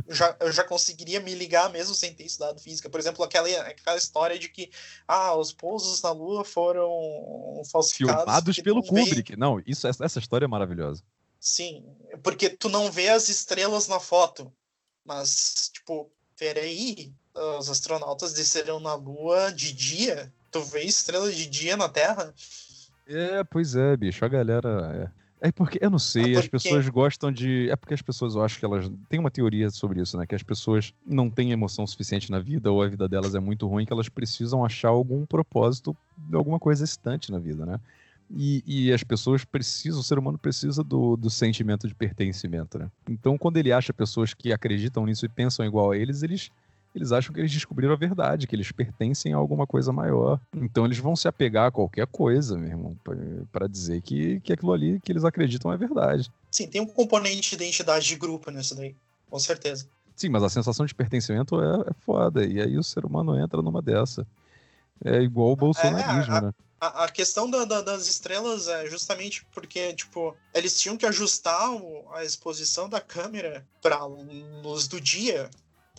já, eu já conseguiria me ligar mesmo sem ter estudado física. Por exemplo, aquela, aquela história de que ah, os pousos na Lua foram falsificados. Filmados pelo Kubrick. Vê... Não, isso, essa história é maravilhosa. Sim, porque tu não vê as estrelas na foto. Mas, tipo, peraí, os astronautas desceram na Lua de dia? Tu vê estrelas de dia na Terra? É, pois é, bicho, a galera. É, é porque, eu não sei, é as pessoas gostam de. É porque as pessoas, eu acho que elas. Tem uma teoria sobre isso, né? Que as pessoas não têm emoção suficiente na vida, ou a vida delas é muito ruim, que elas precisam achar algum propósito, alguma coisa excitante na vida, né? E, e, as pessoas precisam, o ser humano precisa do, do sentimento de pertencimento, né? Então, quando ele acha pessoas que acreditam nisso e pensam igual a eles, eles eles acham que eles descobriram a verdade, que eles pertencem a alguma coisa maior. Então eles vão se apegar a qualquer coisa, meu irmão, para dizer que, que aquilo ali que eles acreditam é verdade. Sim, tem um componente de identidade de grupo nisso daí, com certeza. Sim, mas a sensação de pertencimento é, é foda, e aí o ser humano entra numa dessa. É igual o bolsonarismo, é, a, né? A, a questão da, da, das estrelas é justamente porque, tipo, eles tinham que ajustar a exposição da câmera para luz do dia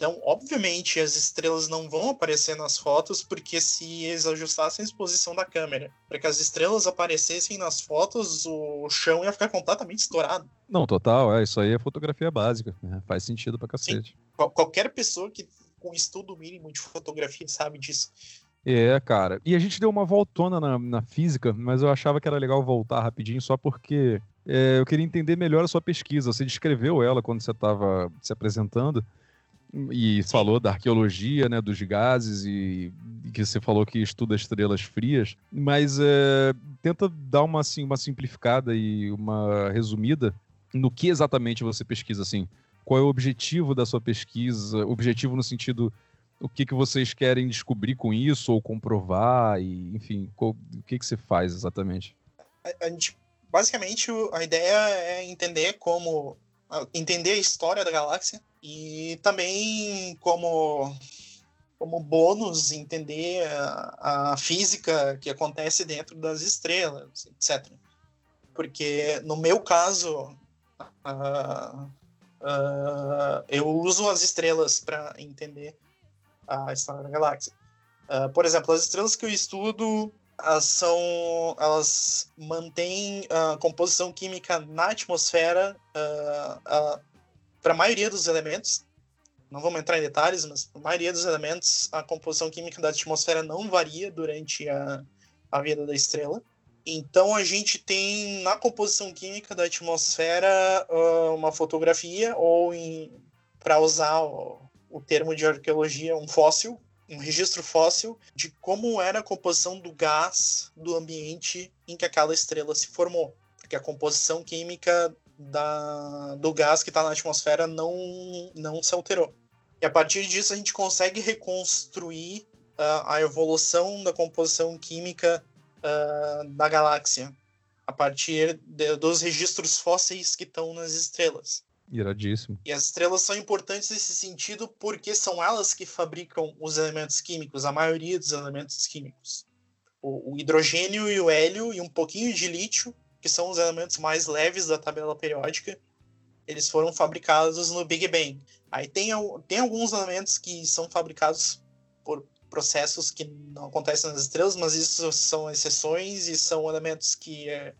então, obviamente, as estrelas não vão aparecer nas fotos, porque se eles ajustassem a exposição da câmera para que as estrelas aparecessem nas fotos, o chão ia ficar completamente estourado. Não, total, é, isso aí é fotografia básica, né? faz sentido pra cacete. Sim. Qualquer pessoa que com estudo mínimo de fotografia sabe disso. É, cara. E a gente deu uma voltona na, na física, mas eu achava que era legal voltar rapidinho só porque é, eu queria entender melhor a sua pesquisa. Você descreveu ela quando você estava se apresentando e falou da arqueologia, né, dos gases e, e, que você falou que estuda estrelas frias, mas é, tenta dar uma assim uma simplificada e uma resumida no que exatamente você pesquisa assim. Qual é o objetivo da sua pesquisa? Objetivo no sentido o que, que vocês querem descobrir com isso ou comprovar e enfim, qual, o que que você faz exatamente? A, a gente, basicamente a ideia é entender como entender a história da galáxia e também como como bônus entender a, a, física que acontece dentro das estrelas, etc. Porque no meu caso uh, uh, eu uso as estrelas para entender a história da galáxia. Uh, por exemplo, as estrelas que eu estudo elas são elas mantêm a composição química na atmosfera para a maioria dos elementos, não vamos entrar em detalhes, mas a maioria dos elementos, a composição química da atmosfera não varia durante a, a vida da estrela. Então a gente tem na composição química da atmosfera uh, uma fotografia, ou para usar o, o termo de arqueologia, um fóssil, um registro fóssil de como era a composição do gás do ambiente em que aquela estrela se formou. Porque a composição química da, do gás que está na atmosfera não, não se alterou. E a partir disso a gente consegue reconstruir uh, a evolução da composição química uh, da galáxia a partir de, dos registros fósseis que estão nas estrelas. Iradíssimo. E as estrelas são importantes nesse sentido porque são elas que fabricam os elementos químicos, a maioria dos elementos químicos. O, o hidrogênio e o hélio e um pouquinho de lítio, que são os elementos mais leves da tabela periódica, eles foram fabricados no Big Bang. Aí tem, tem alguns elementos que são fabricados por processos que não acontecem nas estrelas, mas isso são exceções e são elementos que, é,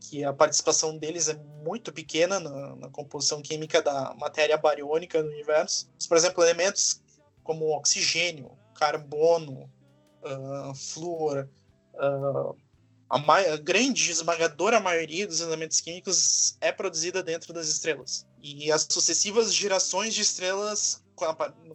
que a participação deles é muito pequena na, na, composição química da matéria bariônica do universo. Por exemplo, elementos como oxigênio, carbono, uh, flúor, uh, a, a, grande esmagadora maioria dos elementos químicos é produzida dentro das estrelas. E as sucessivas gerações de estrelas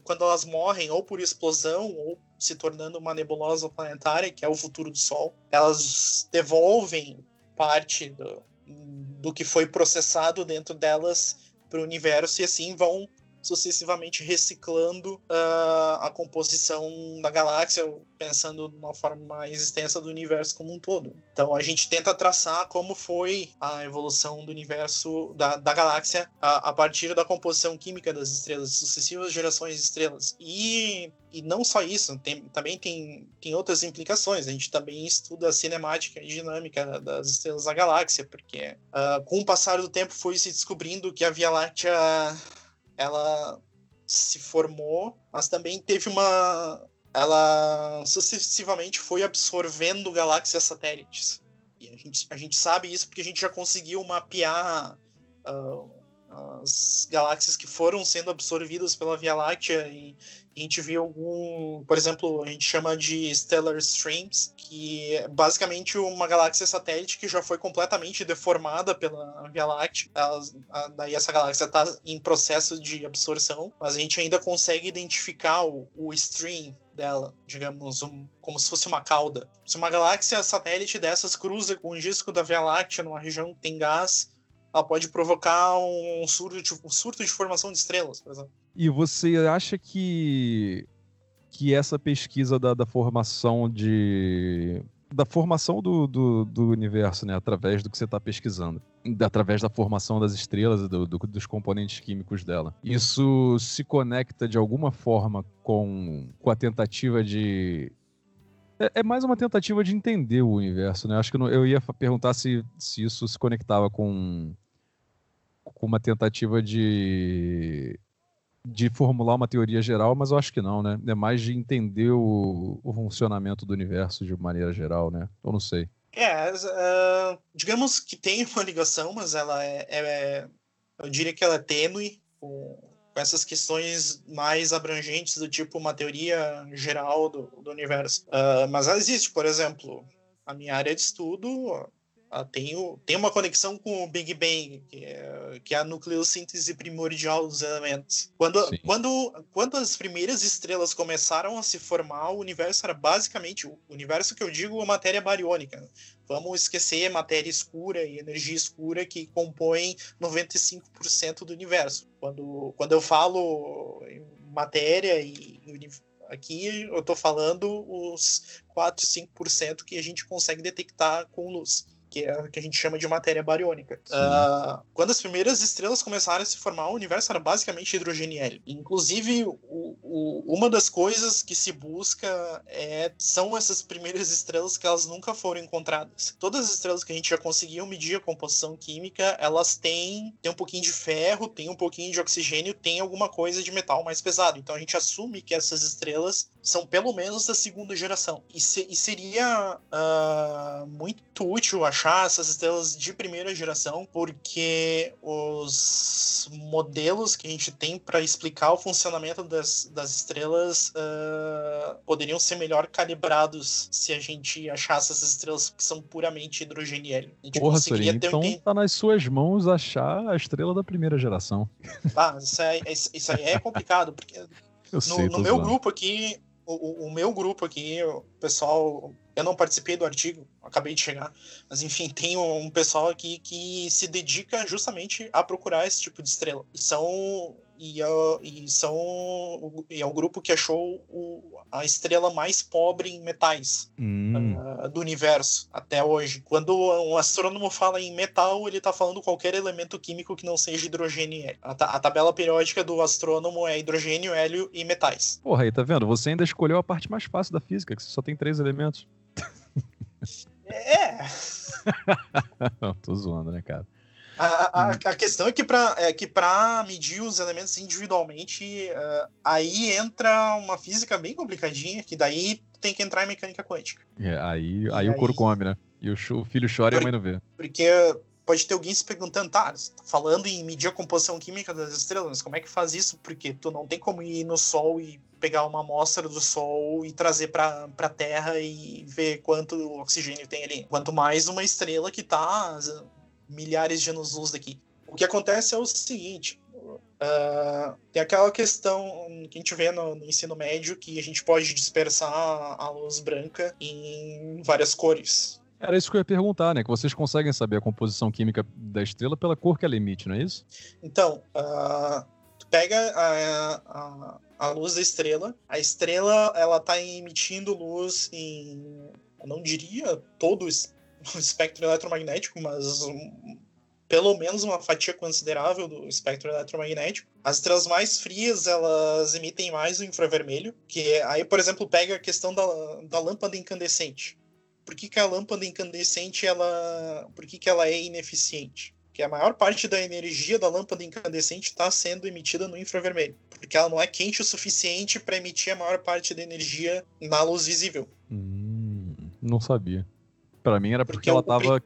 quando elas morrem ou por explosão ou se tornando uma nebulosa planetária, que é o futuro do Sol, elas devolvem parte do, do que foi processado dentro delas para o universo e assim vão sucessivamente reciclando uh, a composição da galáxia, pensando de uma forma mais extensa do universo como um todo. Então a gente tenta traçar como foi a evolução do universo da, da galáxia a, a partir da composição química das estrelas, sucessivas gerações de estrelas. E, e não só isso, tem, também tem, tem outras implicações. A gente também estuda a cinemática e dinâmica das estrelas da galáxia, porque uh, com o passar do tempo foi se descobrindo que a Via Láctea ela se formou, mas também teve uma. Ela sucessivamente foi absorvendo galáxias satélites. E a gente, a gente sabe isso porque a gente já conseguiu mapear uh, as galáxias que foram sendo absorvidas pela Via Láctea e, a gente viu algum, por exemplo, a gente chama de stellar streams, que é basicamente uma galáxia satélite que já foi completamente deformada pela Via Láctea. A, daí essa galáxia está em processo de absorção, mas a gente ainda consegue identificar o, o stream dela, digamos, um, como se fosse uma cauda. Se uma galáxia satélite dessas cruza com o disco da Via Láctea numa região que tem gás, ela pode provocar um surto de, um surto de formação de estrelas, por exemplo. E você acha que, que essa pesquisa da, da formação de. da formação do, do, do, universo, né? Através do que você está pesquisando. Através da formação das estrelas e do, dos componentes químicos dela. Isso se conecta de alguma forma com, com a tentativa de é, é, mais uma tentativa de entender o universo, né? Acho que eu, eu ia perguntar se, se isso se conectava com, com uma tentativa de, de formular uma teoria geral, mas eu acho que não, né? É mais de entender o, o funcionamento do universo de maneira geral, né? Eu não sei. É, uh, digamos que tem uma ligação, mas ela é, é, eu diria que ela é tênue com, com, essas questões mais abrangentes do tipo uma teoria geral do, do universo. Uh, mas ela existe, por exemplo, a minha área de estudo tem, o, tem uma conexão com o Big Bang, que é, que é a nucleossíntese primordial dos elementos. Quando, quando, quando as primeiras estrelas começaram a se formar, o universo era basicamente o universo que eu digo matéria bariônica. Vamos esquecer matéria escura e energia escura que compõem 95% do universo. Quando, quando eu falo matéria e aqui eu estou falando os 4, 5% que a gente consegue detectar com luz que é que a gente chama de matéria bariônica. Uh, quando as primeiras estrelas começaram a se formar, o universo era basicamente hidrogênio e hélio. Inclusive, o, o, uma das coisas que se busca é, são essas primeiras estrelas que elas nunca foram encontradas. Todas as estrelas que a gente já conseguiu medir a composição química, elas têm, têm um pouquinho de ferro, têm um pouquinho de oxigênio, têm alguma coisa de metal mais pesado. Então a gente assume que essas estrelas são pelo menos da segunda geração. E, se, e seria uh, muito útil achar achar essas estrelas de primeira geração, porque os modelos que a gente tem para explicar o funcionamento das, das estrelas uh, poderiam ser melhor calibrados se a gente achasse essas estrelas que são puramente hidrogênio e hélio. Porra, Sorin, então um... tá nas suas mãos achar a estrela da primeira geração. Ah, isso aí, isso aí é complicado, porque no, sei, no meu grupo aqui, o, o, meu grupo aqui, o pessoal eu não participei do artigo, acabei de chegar, mas enfim, tem um pessoal aqui que se dedica justamente a procurar esse tipo de estrela. São e, uh, e são e é o grupo que achou o, a estrela mais pobre em metais hum. uh, do universo até hoje. Quando um astrônomo fala em metal, ele está falando qualquer elemento químico que não seja hidrogênio e hélio. A, a, tabela periódica do astrônomo é hidrogênio, hélio e metais. Porra, aí tá vendo? Você ainda escolheu a parte mais fácil da física, que só tem três elementos. É. Tô zoando, né, cara? A, a, hum. a, questão é que para é que medir os elementos individualmente, uh, aí entra uma física bem complicadinha, que daí tem que entrar em mecânica quântica. É, aí, aí, aí o couro come, né? E o, o filho chora por, e a mãe não vê. Porque pode ter alguém se perguntando, tá, tá falando em medir a composição química das estrelas, mas como é que faz isso? Porque tu não tem como ir no Sol e pegar uma amostra do Sol e trazer para a Terra e ver quanto oxigênio tem ali. Quanto mais uma estrela que está milhares de anos-luz daqui. O que acontece é o seguinte: uh, tem aquela questão que a gente vê no, no, ensino médio que a gente pode dispersar a luz branca em várias cores. Era isso que eu ia perguntar, né? Que vocês conseguem saber a composição química da estrela pela cor que ela emite, não é isso? Então, uh, tu pega a, a, a, luz da estrela, a estrela ela tá emitindo luz em, eu não diria todo espectro eletromagnético, mas um, pelo menos uma fatia considerável do espectro eletromagnético. As estrelas mais frias, elas emitem mais o infravermelho, que aí, por exemplo, pega a questão da, da lâmpada incandescente. Por que, que a lâmpada incandescente, ela, por que, que ela é ineficiente? Porque a maior parte da energia da lâmpada incandescente está sendo emitida no infravermelho, porque ela não é quente o suficiente para emitir a maior parte da energia na luz visível. Hum, não sabia. Para mim era porque, porque ela tava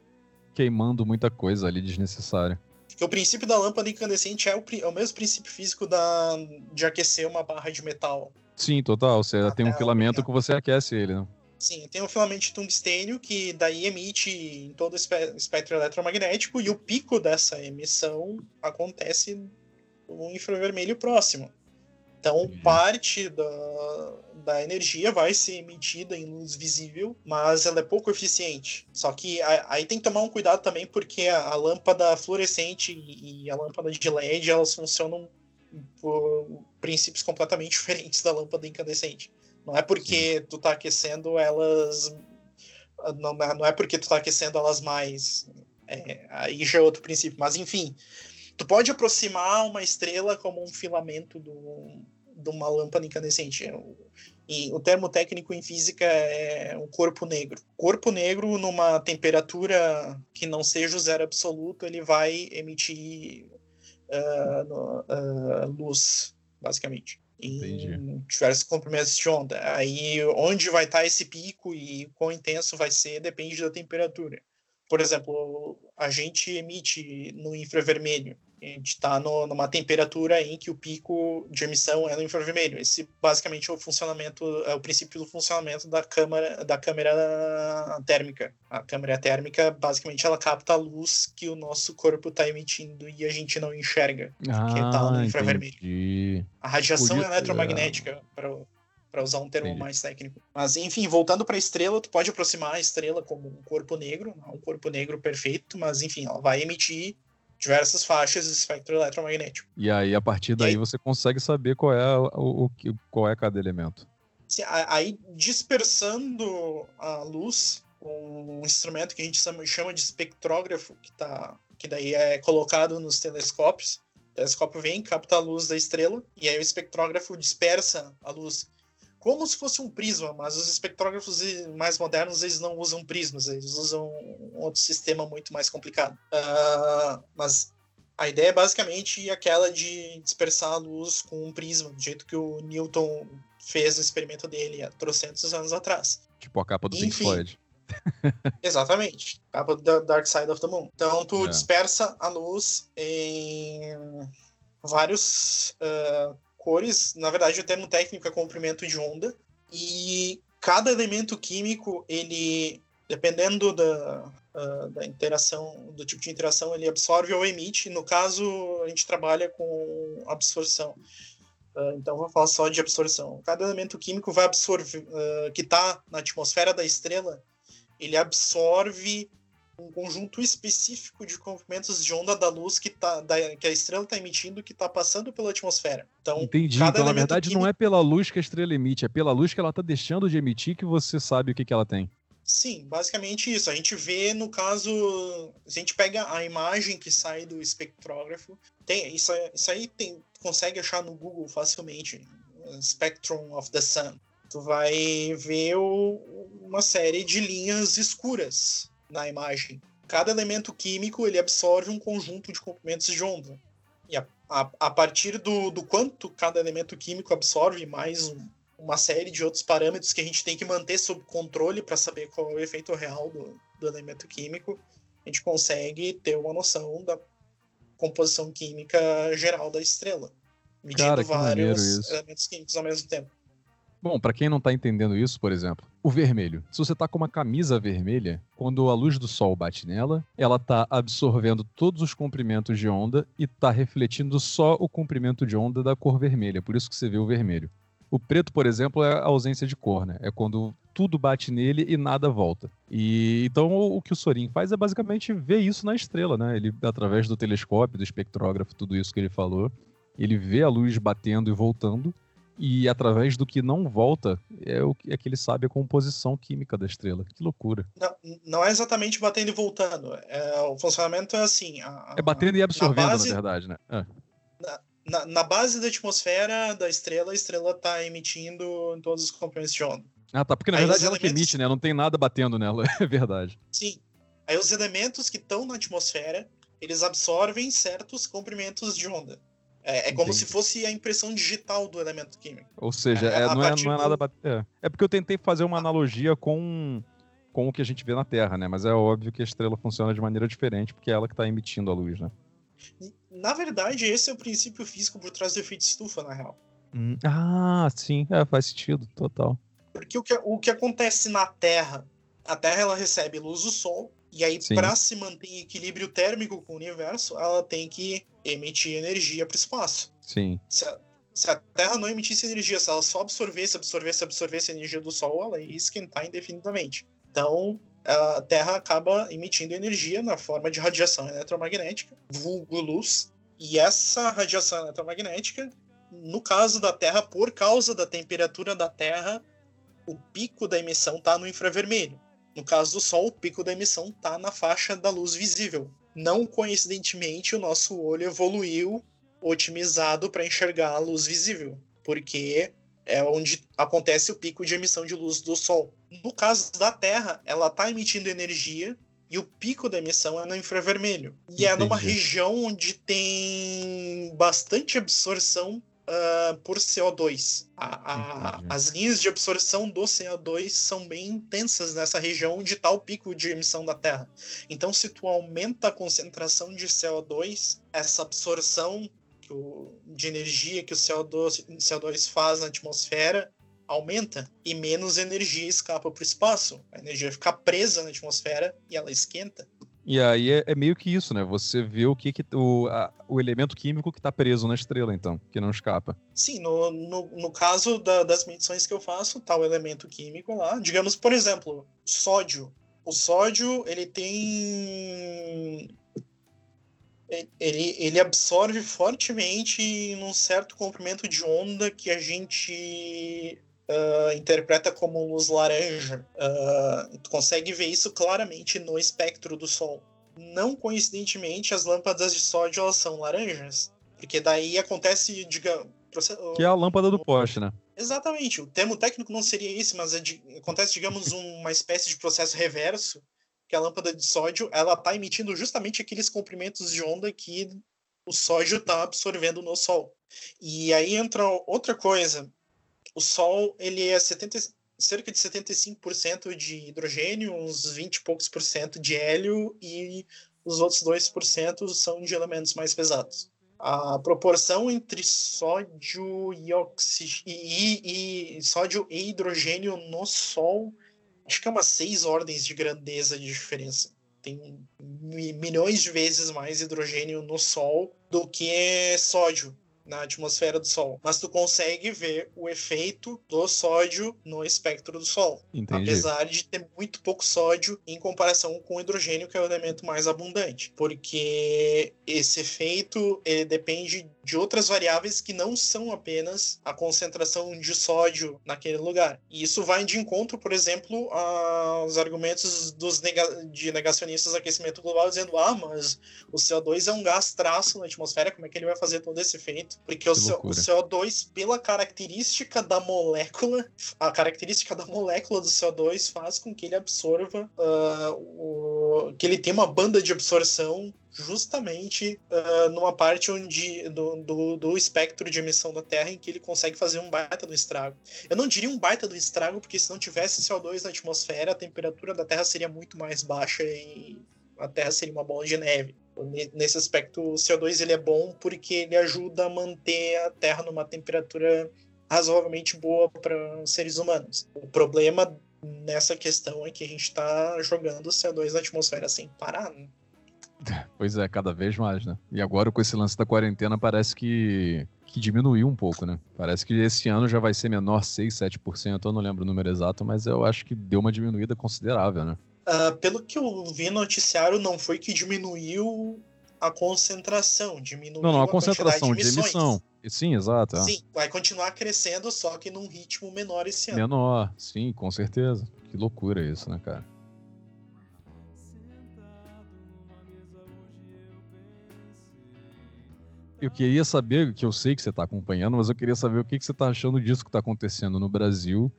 queimando muita coisa ali desnecessária. Porque o princípio da lâmpada incandescente é o, é o mesmo princípio físico da, de aquecer uma barra de metal. Sim, total. Você tem um filamento que você aquece ele, né? Sim, tem um filamento de tungstênio que daí emite em todo o espectro eletromagnético e o pico dessa emissão acontece no infravermelho próximo. Então, uhum. parte da, da energia vai ser emitida em luz visível, mas ela é pouco eficiente. Só que aí tem que tomar um cuidado também, porque a, a lâmpada fluorescente e a lâmpada de LED elas funcionam por princípios completamente diferentes da lâmpada incandescente. Não é porque Sim. tu tá aquecendo elas. Não, não é porque tu tá aquecendo elas mais. É, aí já é outro princípio. Mas enfim, tu pode aproximar uma estrela como um filamento do, de uma lâmpada incandescente. E o termo técnico em física é um corpo negro. Corpo negro, numa temperatura que não seja o zero absoluto, ele vai emitir uh, no, uh, luz, basicamente. Em diversos comprimentos de onda. Aí, onde vai estar esse pico e quão intenso vai ser, depende da temperatura. Por exemplo, a gente emite no infravermelho a gente está numa temperatura em que o pico de emissão é no infravermelho. Esse basicamente é o funcionamento, é o princípio do funcionamento da câmera, da câmera térmica. A câmera térmica basicamente ela capta a luz que o nosso corpo está emitindo e a gente não enxerga, porque está ah, no infravermelho. Entendi. A radiação Podia... eletromagnética para para usar um termo Entendi. mais técnico. Mas enfim, voltando para a estrela, tu pode aproximar a estrela como um corpo negro, um corpo negro perfeito, mas enfim, ela vai emitir diversas faixas de espectro eletromagnético. E aí, a partir daí, aí, você consegue saber qual é, o, o, qual é cada elemento. Sim, aí, dispersando a luz, um instrumento que a gente chama de espectrógrafo, que, tá, que daí é colocado nos telescópios. O telescópio vem, capta a luz da estrela, e aí o espectrógrafo dispersa a luz como se fosse um prisma, mas os espectrógrafos mais modernos eles não usam prismas, eles usam um outro sistema muito mais complicado. Uh, mas a ideia é basicamente aquela de dispersar a luz com um prisma, do jeito que o Newton fez no experimento dele há trocentos anos atrás. Tipo a capa do Enfim, Pink Floyd. exatamente, capa do Dark Side of the Moon. Então tu é. dispersa a luz em vários uh, cores, na verdade o termo técnico é comprimento de onda, e cada elemento químico, ele, dependendo da, uh, da interação, do tipo de interação, ele absorve ou emite. No caso, a gente trabalha com absorção. Uh, então, vou falar só de absorção. Cada elemento químico vai absorver, uh, que está na atmosfera da estrela, ele absorve um conjunto específico de comprimentos de onda da luz que, tá, da, que a estrela está emitindo que está passando pela atmosfera. Então, Entendi. Então, na verdade, químico... não é pela luz que a estrela emite, é pela luz que ela está deixando de emitir que você sabe o que, que ela tem. Sim, basicamente isso. A gente vê, no caso, a gente pega a imagem que sai do espectrógrafo. Tem, isso, isso aí tem, consegue achar no Google facilmente. Spectrum of the Sun. Tu vai ver o, uma série de linhas escuras na imagem. Cada elemento químico ele absorve um conjunto de comprimentos de onda. E a, a, a partir do, do quanto cada elemento químico absorve, mais um, uma série de outros parâmetros que a gente tem que manter sob controle para saber qual é o efeito real do, do elemento químico, a gente consegue ter uma noção da composição química geral da estrela, medindo Cara, vários elementos químicos ao mesmo tempo. Bom, para quem não tá entendendo isso, por exemplo, o vermelho. Se você tá com uma camisa vermelha, quando a luz do sol bate nela, ela tá absorvendo todos os comprimentos de onda e tá refletindo só o comprimento de onda da cor vermelha, por isso que você vê o vermelho. O preto, por exemplo, é a ausência de cor, né? É quando tudo bate nele e nada volta. E então o, que o Sorin faz é basicamente ver isso na estrela, né? Ele através do telescópio, do espectrógrafo, tudo isso que ele falou, ele vê a luz batendo e voltando e através do que não volta é o é que ele sabe a composição química da estrela. Que loucura. Não, não é exatamente batendo e voltando. É, o funcionamento é assim. A, é batendo e absorvendo, na, base, na verdade, né? É. Na, na, na, base da atmosfera da estrela, a estrela está emitindo em todos os comprimentos de onda. Ah, tá. Porque na Aí verdade ela elementos... que emite, né? Não tem nada batendo nela. É verdade. Sim. Aí os elementos que estão na atmosfera, eles absorvem certos comprimentos de onda. É, é como se fosse a impressão digital do elemento químico. Ou seja, é, é não, é, não é nada. Do... É. é porque eu tentei fazer uma analogia com, com o que a gente vê na Terra, né? Mas é óbvio que a estrela funciona de maneira diferente, porque é ela que está emitindo a luz, né? Na verdade, esse é o princípio físico por trás do efeito estufa, na real. Hum, ah, sim, é, faz sentido, total. Porque o que, o que acontece na Terra, a Terra ela recebe luz do Sol, e aí, para se manter em equilíbrio térmico com o universo, ela tem que emitir energia para o espaço. Sim. Se a, se a, Terra não emitisse energia, se ela só absorvesse, absorvesse, absorvesse a energia do Sol, ela ia esquentar indefinidamente. Então, a Terra acaba emitindo energia na forma de radiação eletromagnética, vulgo luz. E essa radiação eletromagnética, no caso da Terra, por causa da temperatura da Terra, o pico da emissão está no infravermelho. No caso do Sol, o pico da emissão está na faixa da luz visível. Não coincidentemente, o nosso olho evoluiu otimizado para enxergar a luz visível, porque é onde acontece o pico de emissão de luz do Sol. No caso da Terra, ela está emitindo energia e o pico da emissão é no infravermelho. E Entendi. é numa região onde tem bastante absorção uh, por CO2. A, a, as linhas de absorção do CO2 são bem intensas nessa região onde está o pico de emissão da Terra. Então, se tu aumenta a concentração de CO2, essa absorção o, de energia que o CO2, CO2 faz na atmosfera aumenta e menos energia escapa para o espaço. A energia fica presa na atmosfera e ela esquenta. E aí é, é, meio que isso, né? Você vê o que, que o, a, o elemento químico que está preso na estrela, então, que não escapa. Sim, no, no, no caso da, das medições que eu faço, tá o elemento químico lá. Digamos, por exemplo, sódio. O sódio, ele tem. Ele, ele absorve fortemente num certo comprimento de onda que a gente uh, interpreta como luz laranja. Uh, tu consegue ver isso claramente no espectro do Sol. Não coincidentemente, as lâmpadas de sódio elas são laranjas, porque daí acontece, diga, que é a lâmpada do poste, né? Exatamente. O termo técnico não seria esse, mas é de, acontece, digamos, uma espécie de processo reverso, que a lâmpada de sódio ela está emitindo justamente aqueles comprimentos de onda que o sódio está absorvendo no Sol. E aí entra outra coisa o Sol ele é 70, cerca de 75% de hidrogênio, uns 20 e poucos por cento de hélio e os outros 2% são de elementos mais pesados. A proporção entre sódio e, oxig... e, e, sódio e hidrogênio no Sol, acho que é umas seis ordens de grandeza de diferença. Tem milhões de vezes mais hidrogênio no Sol do que sódio na atmosfera do Sol, mas tu consegue ver o efeito do sódio no espectro do Sol. Entendi. Apesar de ter muito pouco sódio em comparação com o hidrogênio, que é o elemento mais abundante. Porque esse efeito ele depende de outras variáveis que não são apenas a concentração de sódio naquele lugar. E isso vai de encontro, por exemplo, aos argumentos dos nega de negacionistas do aquecimento global, dizendo: ah, mas o CO2 é um gás traço na atmosfera, como é que ele vai fazer todo esse efeito? Porque o, o, CO2, pela característica da molécula, a característica da molécula do CO2 faz com que ele absorva, uh, o, que ele tenha uma banda de absorção justamente uh, numa parte onde do, do, do, espectro de emissão da Terra em que ele consegue fazer um baita do estrago. Eu não diria um baita do estrago, porque se não tivesse CO2 na atmosfera, a temperatura da Terra seria muito mais baixa e a Terra seria uma bola de neve. Nesse aspecto, o CO2 ele é bom porque ele ajuda a manter a Terra numa temperatura razoavelmente boa para seres humanos. O problema nessa questão é que a gente está jogando CO2 na atmosfera sem parar. Né? Pois é, cada vez mais, né? E agora com esse lance da quarentena parece que, que diminuiu um pouco, né? Parece que esse ano já vai ser menor 6, 7%, eu não lembro o número exato, mas eu acho que deu uma diminuída considerável, né? Uh, pelo que eu vi no noticiário, não foi que diminuiu a concentração, diminuiu Não, não, a, a concentração de, de emissão. Sim, exato. É. Sim, vai continuar crescendo, só que num ritmo menor esse ano. Menor, sim, com certeza. Que loucura isso, né, cara? Eu queria saber, que eu sei que você está acompanhando, mas eu queria saber o que, que você está achando disso que está acontecendo no Brasil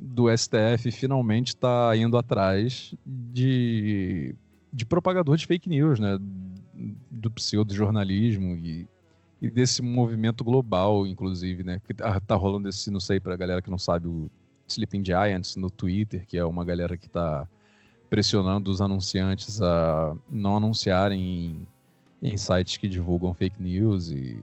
do STF finalmente está indo atrás de, de propagador de fake news, né? Do pseudo-jornalismo e, e desse movimento global, inclusive, né? Que tá, tá rolando esse, não sei, pra galera que não sabe, o Sleeping Giants no Twitter, que é uma galera que tá pressionando os anunciantes a não anunciarem em, sites que divulgam fake news e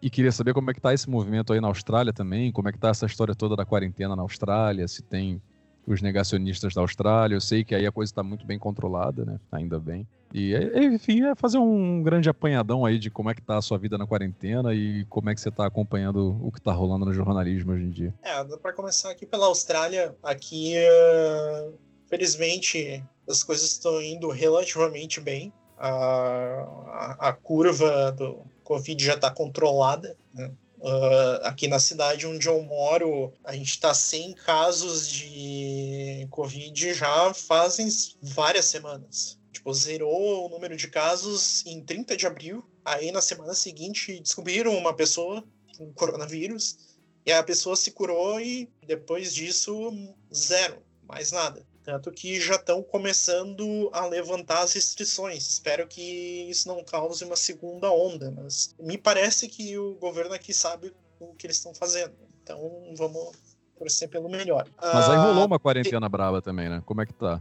e queria saber como é que tá esse movimento aí na Austrália também, como é que tá essa história toda da quarentena na Austrália, se tem os negacionistas da Austrália. Eu sei que aí a coisa está muito bem controlada, né? Ainda bem. E, enfim, é fazer um grande apanhadão aí de como é que tá a sua vida na quarentena e como é que você está acompanhando o que está rolando no jornalismo hoje em dia. É, para começar aqui pela Austrália, aqui, uh, felizmente, as coisas estão indo relativamente bem. A, a, curva do, Covid já está controlada. Né? Uh, aqui na cidade onde eu moro, a gente está sem casos de Covid já fazem várias semanas. Tipo, zerou o número de casos em 30 de abril. Aí na semana seguinte descobriram uma pessoa com coronavírus. E a pessoa se curou e depois disso, zero, mais nada. Tanto que já estão começando a levantar as restrições. Espero que isso não cause uma segunda onda, mas me parece que o governo aqui sabe o que eles estão fazendo. Então vamos torcer pelo melhor. Mas aí rolou uma quarentena e... brava também, né? Como é que tá?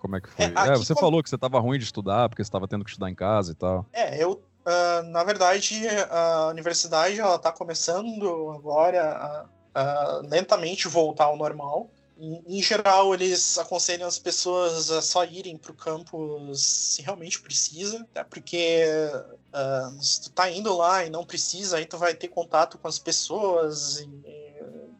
Como é que foi? É, é você falou que você estava ruim de estudar, porque você estava tendo que estudar em casa e tal. É, eu, uh, na verdade, a universidade ela está começando agora a, a lentamente voltar ao normal. Em, geral, eles aconselham as pessoas a só irem para o campus se realmente precisa, até porque uh, se tu tá indo lá e não precisa, aí tu vai ter contato com as pessoas e, e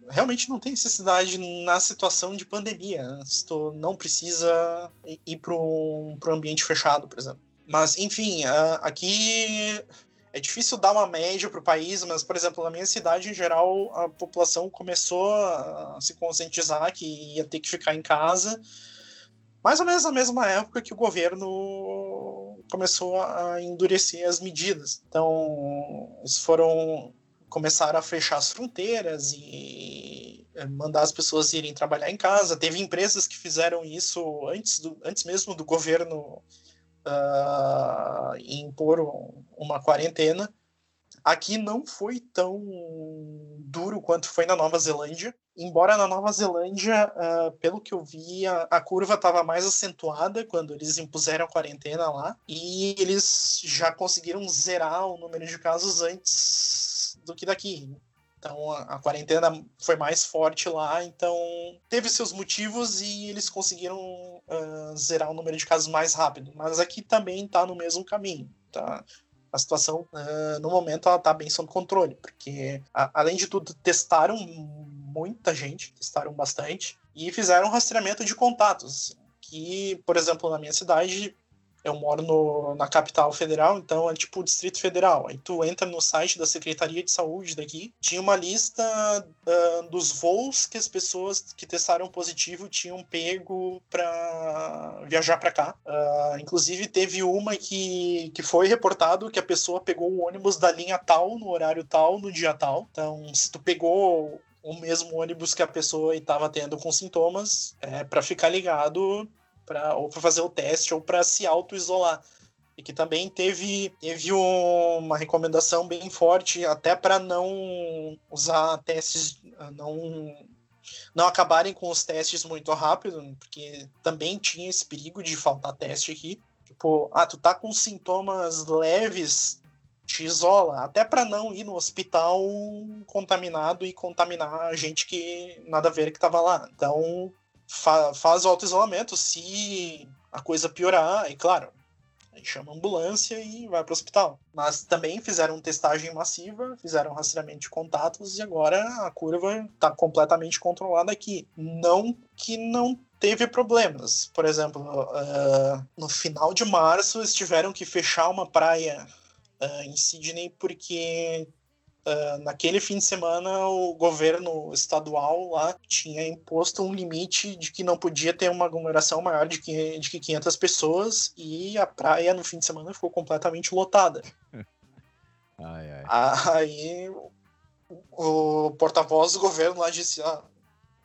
realmente não tem necessidade na situação de pandemia, né? se tu não precisa ir para um ambiente fechado, por exemplo. Mas, enfim, uh, aqui é difícil dar uma média para o país, mas, por exemplo, na minha cidade, em geral, a população começou a se conscientizar que ia ter que ficar em casa, mais ou menos na mesma época que o governo começou a endurecer as medidas. Então, eles foram começaram a fechar as fronteiras e eh, mandar as pessoas irem trabalhar em casa. Teve empresas que fizeram isso antes, do, antes mesmo do governo uh, impor uma quarentena. Aqui não foi tão duro quanto foi na Nova Zelândia, embora na Nova Zelândia, uh, pelo que eu vi, a, a curva estava mais acentuada quando eles impuseram a quarentena lá, e eles já conseguiram zerar o número de casos antes do que daqui. Então a, a, quarentena foi mais forte lá, então teve seus motivos e eles conseguiram uh, zerar o número de casos mais rápido. Mas aqui também está no mesmo caminho. Tá? a situação, uh, no momento, ela está bem sob controle, porque, a, além de tudo, testaram muita gente, testaram bastante, e fizeram rastreamento de contatos, que, por exemplo, na minha cidade, eu moro no, na capital federal, então é tipo Distrito Federal. Aí tu entra no site da Secretaria de Saúde daqui, tinha uma lista uh, dos voos que as pessoas que testaram positivo tinham pego para viajar para cá. Uh, inclusive teve uma que, que foi reportado que a pessoa pegou o ônibus da linha tal, no horário tal, no dia tal. Então, se tu pegou o mesmo ônibus que a pessoa estava tendo com sintomas, é para ficar ligado para ou para fazer o teste ou para se auto-isolar. E que também teve, teve uma recomendação bem forte até para não usar testes, não não acabarem com os testes muito rápido, porque também tinha esse perigo de faltar teste aqui. Tipo, ah, tu tá com sintomas leves, te isola, até para não ir no hospital contaminado e contaminar a gente que nada a ver que tava lá. Então, fa faz o auto-isolamento. Se a coisa piorar, e claro, aí chama a ambulância e vai para o hospital. Mas também fizeram testagem massiva, fizeram rastreamento de contatos e agora a curva está completamente controlada aqui. Não que não teve problemas. Por exemplo, uh, no final de março eles tiveram que fechar uma praia uh, em Sydney porque Uh, naquele fim de semana, o governo estadual lá tinha imposto um limite de que não podia ter uma aglomeração maior de que, de que 500 pessoas e a praia no fim de semana ficou completamente lotada. ai, ai. Aí o porta-voz do governo lá disse: ah,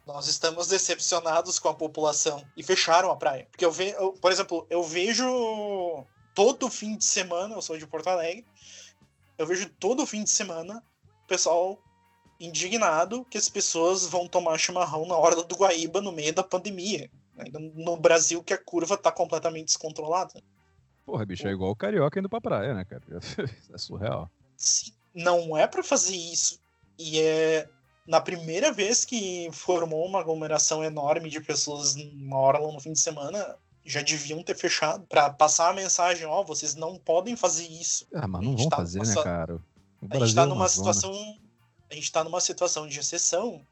nós estamos decepcionados com a população e fecharam a praia. Porque eu vejo, por exemplo, eu vejo todo fim de semana, eu sou de Porto Alegre, eu vejo todo fim de semana pessoal indignado que as pessoas vão tomar chimarrão na hora do Guaíba no meio da pandemia. Ainda no Brasil que a curva tá completamente descontrolada. Porra, bicho, é igual o carioca indo pra praia, né, cara? É surreal. Sim, não é para fazer isso. E é na primeira vez que formou uma aglomeração enorme de pessoas numa hora no fim de semana, já deviam ter fechado para passar a mensagem, ó, oh, vocês não podem fazer isso. Ah, mas não vão tá fazer, né, cara? A gente está é numa situação. A gente está numa situação de exceção.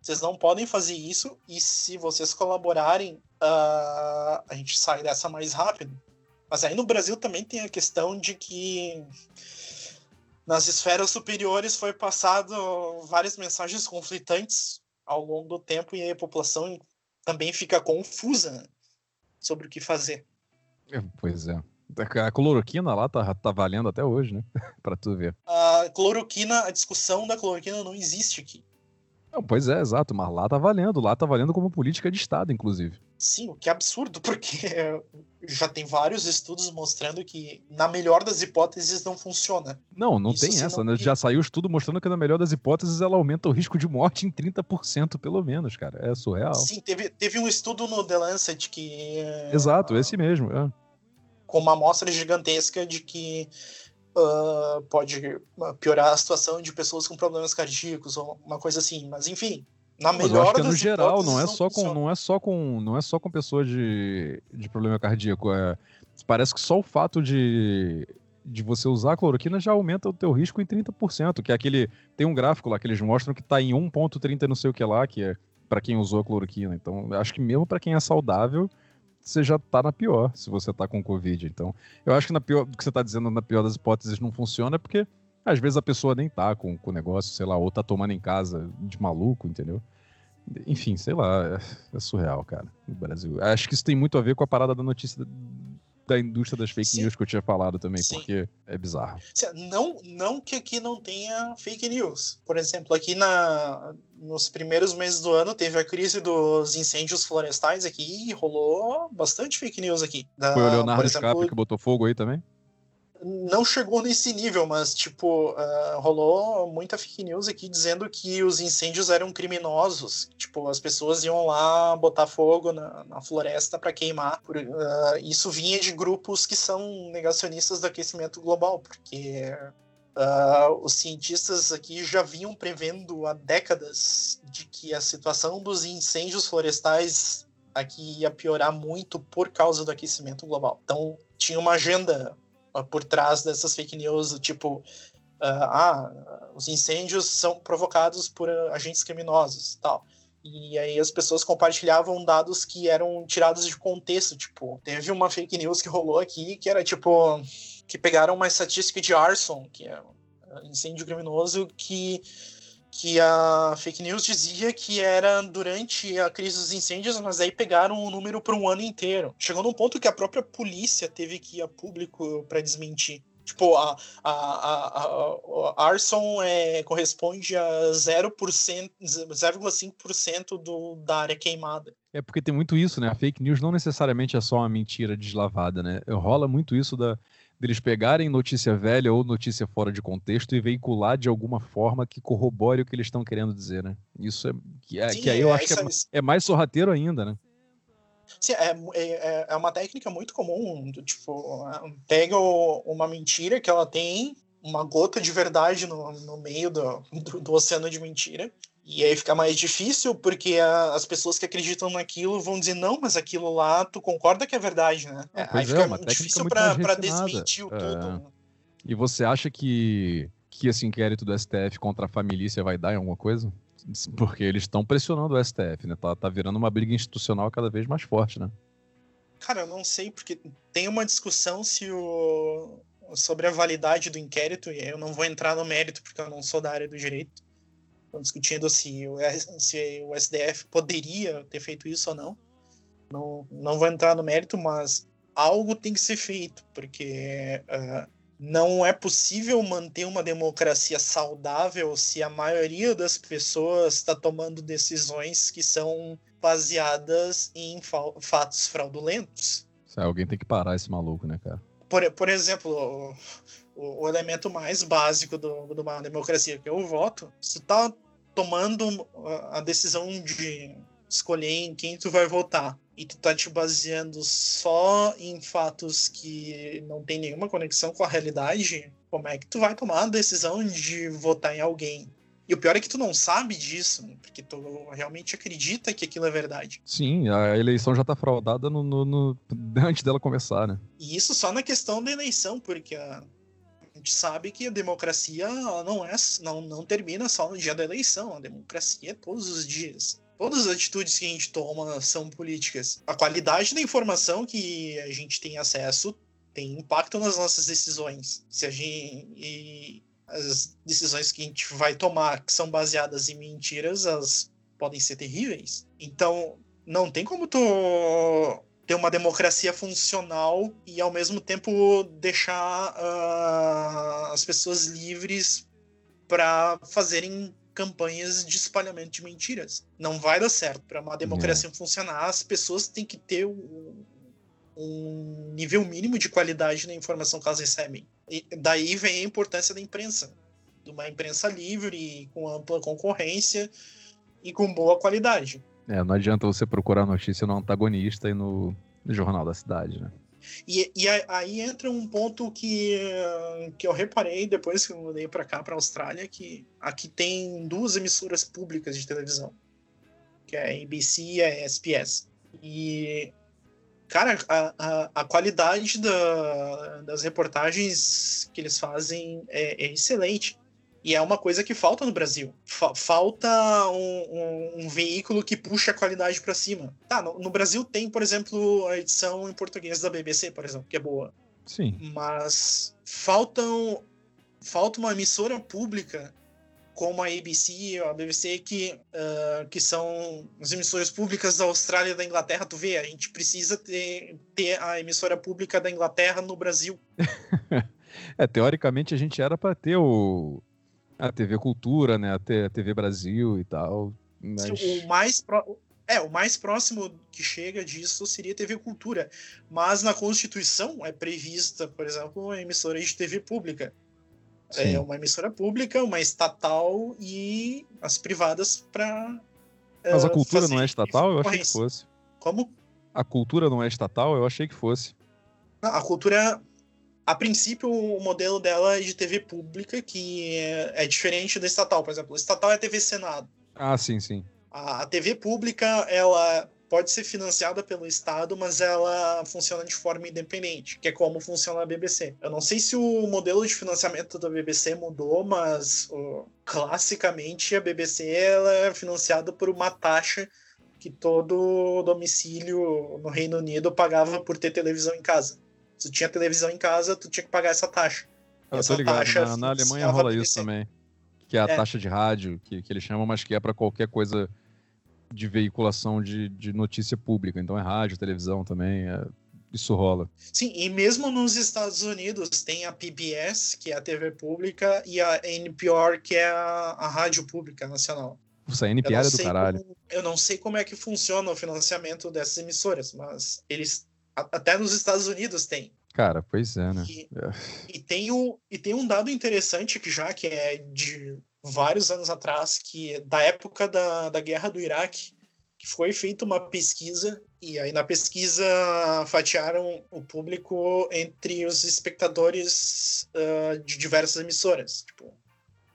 Vocês não podem fazer isso, e se vocês colaborarem, uh, a gente sai dessa mais rápido. Mas aí no Brasil também tem a questão de que nas esferas superiores foi passado várias mensagens conflitantes ao longo do tempo e a população também fica confusa sobre o que fazer. É, pois é. A cloroquina lá tá, tá valendo até hoje, né? pra tu ver. A cloroquina, a discussão da cloroquina não existe aqui. Não, pois é, exato, mas lá tá valendo, lá tá valendo como política de Estado, inclusive. Sim, o que é absurdo, porque já tem vários estudos mostrando que, na melhor das hipóteses, não funciona. Não, não Isso tem essa, não... né? Já saiu estudo mostrando que, na melhor das hipóteses, ela aumenta o risco de morte em 30%, pelo menos, cara. É surreal. Sim, teve, teve um estudo no The Lancet que. Exato, esse mesmo, é com uma amostra gigantesca de que uh, pode piorar a situação de pessoas com problemas cardíacos ou uma coisa assim. Mas enfim, na melhor eu acho que é no geral, não é só com não é só com não é só com pessoas de, de problema cardíaco, é parece que só o fato de de você usar a cloroquina já aumenta o teu risco em 30%, que é aquele tem um gráfico lá que eles mostram que está em 1.30 não sei o que lá, que é para quem usou a cloroquina. Então, acho que mesmo para quem é saudável, você já tá na pior se você tá com Covid. Então, eu acho que na pior, o que você tá dizendo, na pior das hipóteses, não funciona, porque às vezes a pessoa nem tá com, com o negócio, sei lá, ou tá tomando em casa de maluco, entendeu? Enfim, sei lá, é, é surreal, cara, no Brasil. Acho que isso tem muito a ver com a parada da notícia da indústria das fake Sim. news que eu tinha falado também, Sim. porque é bizarro. Não, não que aqui não tenha fake news. Por exemplo, aqui na, nos primeiros meses do ano teve a crise dos incêndios florestais aqui e rolou bastante fake news aqui. Da, Foi o Leonardo exemplo, que botou fogo aí também? Não chegou nesse nível, mas tipo, uh, rolou muita fake news aqui dizendo que os incêndios eram criminosos. Tipo, as pessoas iam lá botar fogo na, na floresta para queimar. Por, uh, isso vinha de grupos que são negacionistas do aquecimento global, porque uh, os cientistas aqui já vinham prevendo há décadas de que a situação dos incêndios florestais aqui ia piorar muito por causa do aquecimento global. Então, tinha uma agenda por trás dessas fake news, tipo, uh, ah, os incêndios são provocados por agentes criminosos tal. E aí as pessoas compartilhavam dados que eram tirados de contexto, tipo, teve uma fake news que rolou aqui que era tipo que pegaram uma estatística de arson, que é incêndio criminoso, que que a fake news dizia que era durante a crise dos incêndios, mas aí pegaram o número para um ano inteiro. Chegou num ponto que a própria polícia teve que ir a público para desmentir. Tipo, a, a, a, a arson é, corresponde a 0,5% da área queimada. É porque tem muito isso, né? A fake news não necessariamente é só uma mentira deslavada, né? Rola muito isso da, deles pegarem notícia velha ou notícia fora de contexto e veicular de alguma forma que corrobore o que eles estão querendo dizer, né? Isso é que, é, Sim, que aí eu é, acho que é, é, mais sorrateiro ainda, né? Sim, é, é, é uma técnica muito comum. Tipo, pega uma mentira que ela tem, uma gota de verdade no, no meio do, do, do oceano de mentira, e aí fica mais difícil porque a, as pessoas que acreditam naquilo vão dizer, não, mas aquilo lá, tu concorda que é verdade, né? É, aí fica é, difícil para desmentir o é. tudo. E você acha que, que esse inquérito do STF contra a família vai dar em alguma coisa? Porque eles estão pressionando o STF, né? Tá, tá virando uma briga institucional cada vez mais forte, né? Cara, eu não sei, porque tem uma discussão se o... sobre a validade do inquérito, e eu não vou entrar no mérito porque eu não sou da área do direito discutindo se o, se o SDF poderia ter feito isso ou não. Não, não vou entrar no mérito, mas algo tem que ser feito, porque uh, não é possível manter uma democracia saudável se a maioria das pessoas está tomando decisões que são baseadas em fatos fraudulentos. Alguém tem que parar esse maluco, né, cara? Por, por exemplo, o, o elemento mais básico do, de uma democracia, que é o voto, se tá tomando a decisão de escolher em quem tu vai votar e tu tá te baseando só em fatos que não tem nenhuma conexão com a realidade, como é que tu vai tomar a decisão de votar em alguém? E o pior é que tu não sabe disso, né? porque tu realmente acredita que aquilo é verdade. Sim, a eleição já tá fraudada no, no, no... antes dela começar, né? E isso só na questão da eleição, porque a, gente sabe que a democracia não é não, não termina só no dia da eleição, a democracia é todos os dias. Todas as atitudes que a gente toma são políticas. A qualidade da informação que a gente tem acesso tem impacto nas nossas decisões. Se a gente e as decisões que a gente vai tomar que são baseadas em mentiras, elas podem ser terríveis. Então, não tem como tu ter uma democracia funcional e ao mesmo tempo deixar uh, as pessoas livres para fazerem campanhas de espalhamento de mentiras. Não vai dar certo. Para uma democracia é. funcionar, as pessoas têm que ter um, um nível mínimo de qualidade na informação que elas recebem. E daí vem a importância da imprensa, de uma imprensa livre, com ampla concorrência e com boa qualidade. É, não adianta você procurar notícia no antagonista e no, no Jornal da Cidade, né? E, e aí entra um ponto que, que eu reparei depois que eu mudei para cá, para Austrália, que aqui tem duas emissoras públicas de televisão, que é a ABC e a SPS. E, cara, a, a, a qualidade da, das reportagens que eles fazem é, é excelente. E é uma coisa que falta no Brasil. falta um, um, um, veículo que puxa a qualidade para cima. Tá, no, no, Brasil tem, por exemplo, a edição em português da BBC, por exemplo, que é boa. Sim. Mas faltam, falta uma emissora pública como a ABC ou a BBC, que, uh, que são as emissoras públicas da Austrália e da Inglaterra, tu vê, a gente precisa ter, ter a emissora pública da Inglaterra no Brasil. é, teoricamente a gente era para ter o, a TV Cultura, né? A TV Brasil e tal. Mas... O mais pro... É, o mais próximo que chega disso seria a TV Cultura. Mas na Constituição é prevista, por exemplo, uma emissora de TV pública. É Sim. É uma emissora pública, uma estatal e as privadas para. Mas a cultura não é estatal? Eu achei que fosse. Como? A cultura não é estatal? Eu achei que fosse. A cultura a princípio, o modelo dela é de TV pública, que é, é diferente da estatal. Por exemplo, a estatal é a TV Senado. Ah, sim, sim. A, a TV pública, ela pode ser financiada pelo Estado, mas ela funciona de forma independente, que é como funciona a BBC. Eu não sei se o modelo de financiamento da BBC mudou, mas classicamente a BBC ela é financiada por uma taxa que todo domicílio no Reino Unido pagava por ter televisão em casa. Se tu tinha televisão em casa, tu tinha que pagar essa taxa. Eu essa tô ligado, taxa na, na Alemanha rola isso também. Que é a é. taxa de rádio, que, que eles chamam, mas que é para qualquer coisa de veiculação de, de notícia pública. Então é rádio, televisão também. É, isso rola. Sim, e mesmo nos Estados Unidos tem a PBS, que é a TV pública, e a NPR, que é a, a rádio pública nacional. Nossa, a NPR é do caralho. Como, eu não sei como é que funciona o financiamento dessas emissoras, mas eles até nos Estados Unidos tem. Cara, pois é, né? E, é. e, tem, o, e tem um dado interessante que já que é de vários anos atrás, que da época da, da guerra do Iraque, que foi feita uma pesquisa, e aí na pesquisa fatiaram o público entre os espectadores uh, de diversas emissoras. Tipo,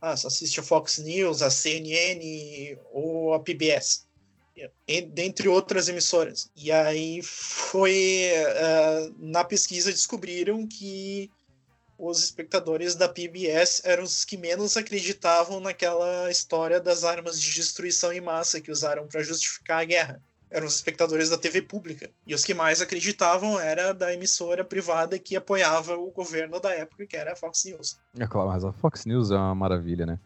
ah, assiste a Fox News, a CNN ou a PBS, dentre outras emissoras. E aí foi, uh, na pesquisa descobriram que os espectadores da PBS eram os que menos acreditavam naquela história das armas de destruição em massa que usaram para justificar a guerra. Eram os espectadores da TV pública. E os que mais acreditavam era da emissora privada que apoiava o governo da época, que era a Fox News. É claro, mas a Fox News é uma maravilha, né?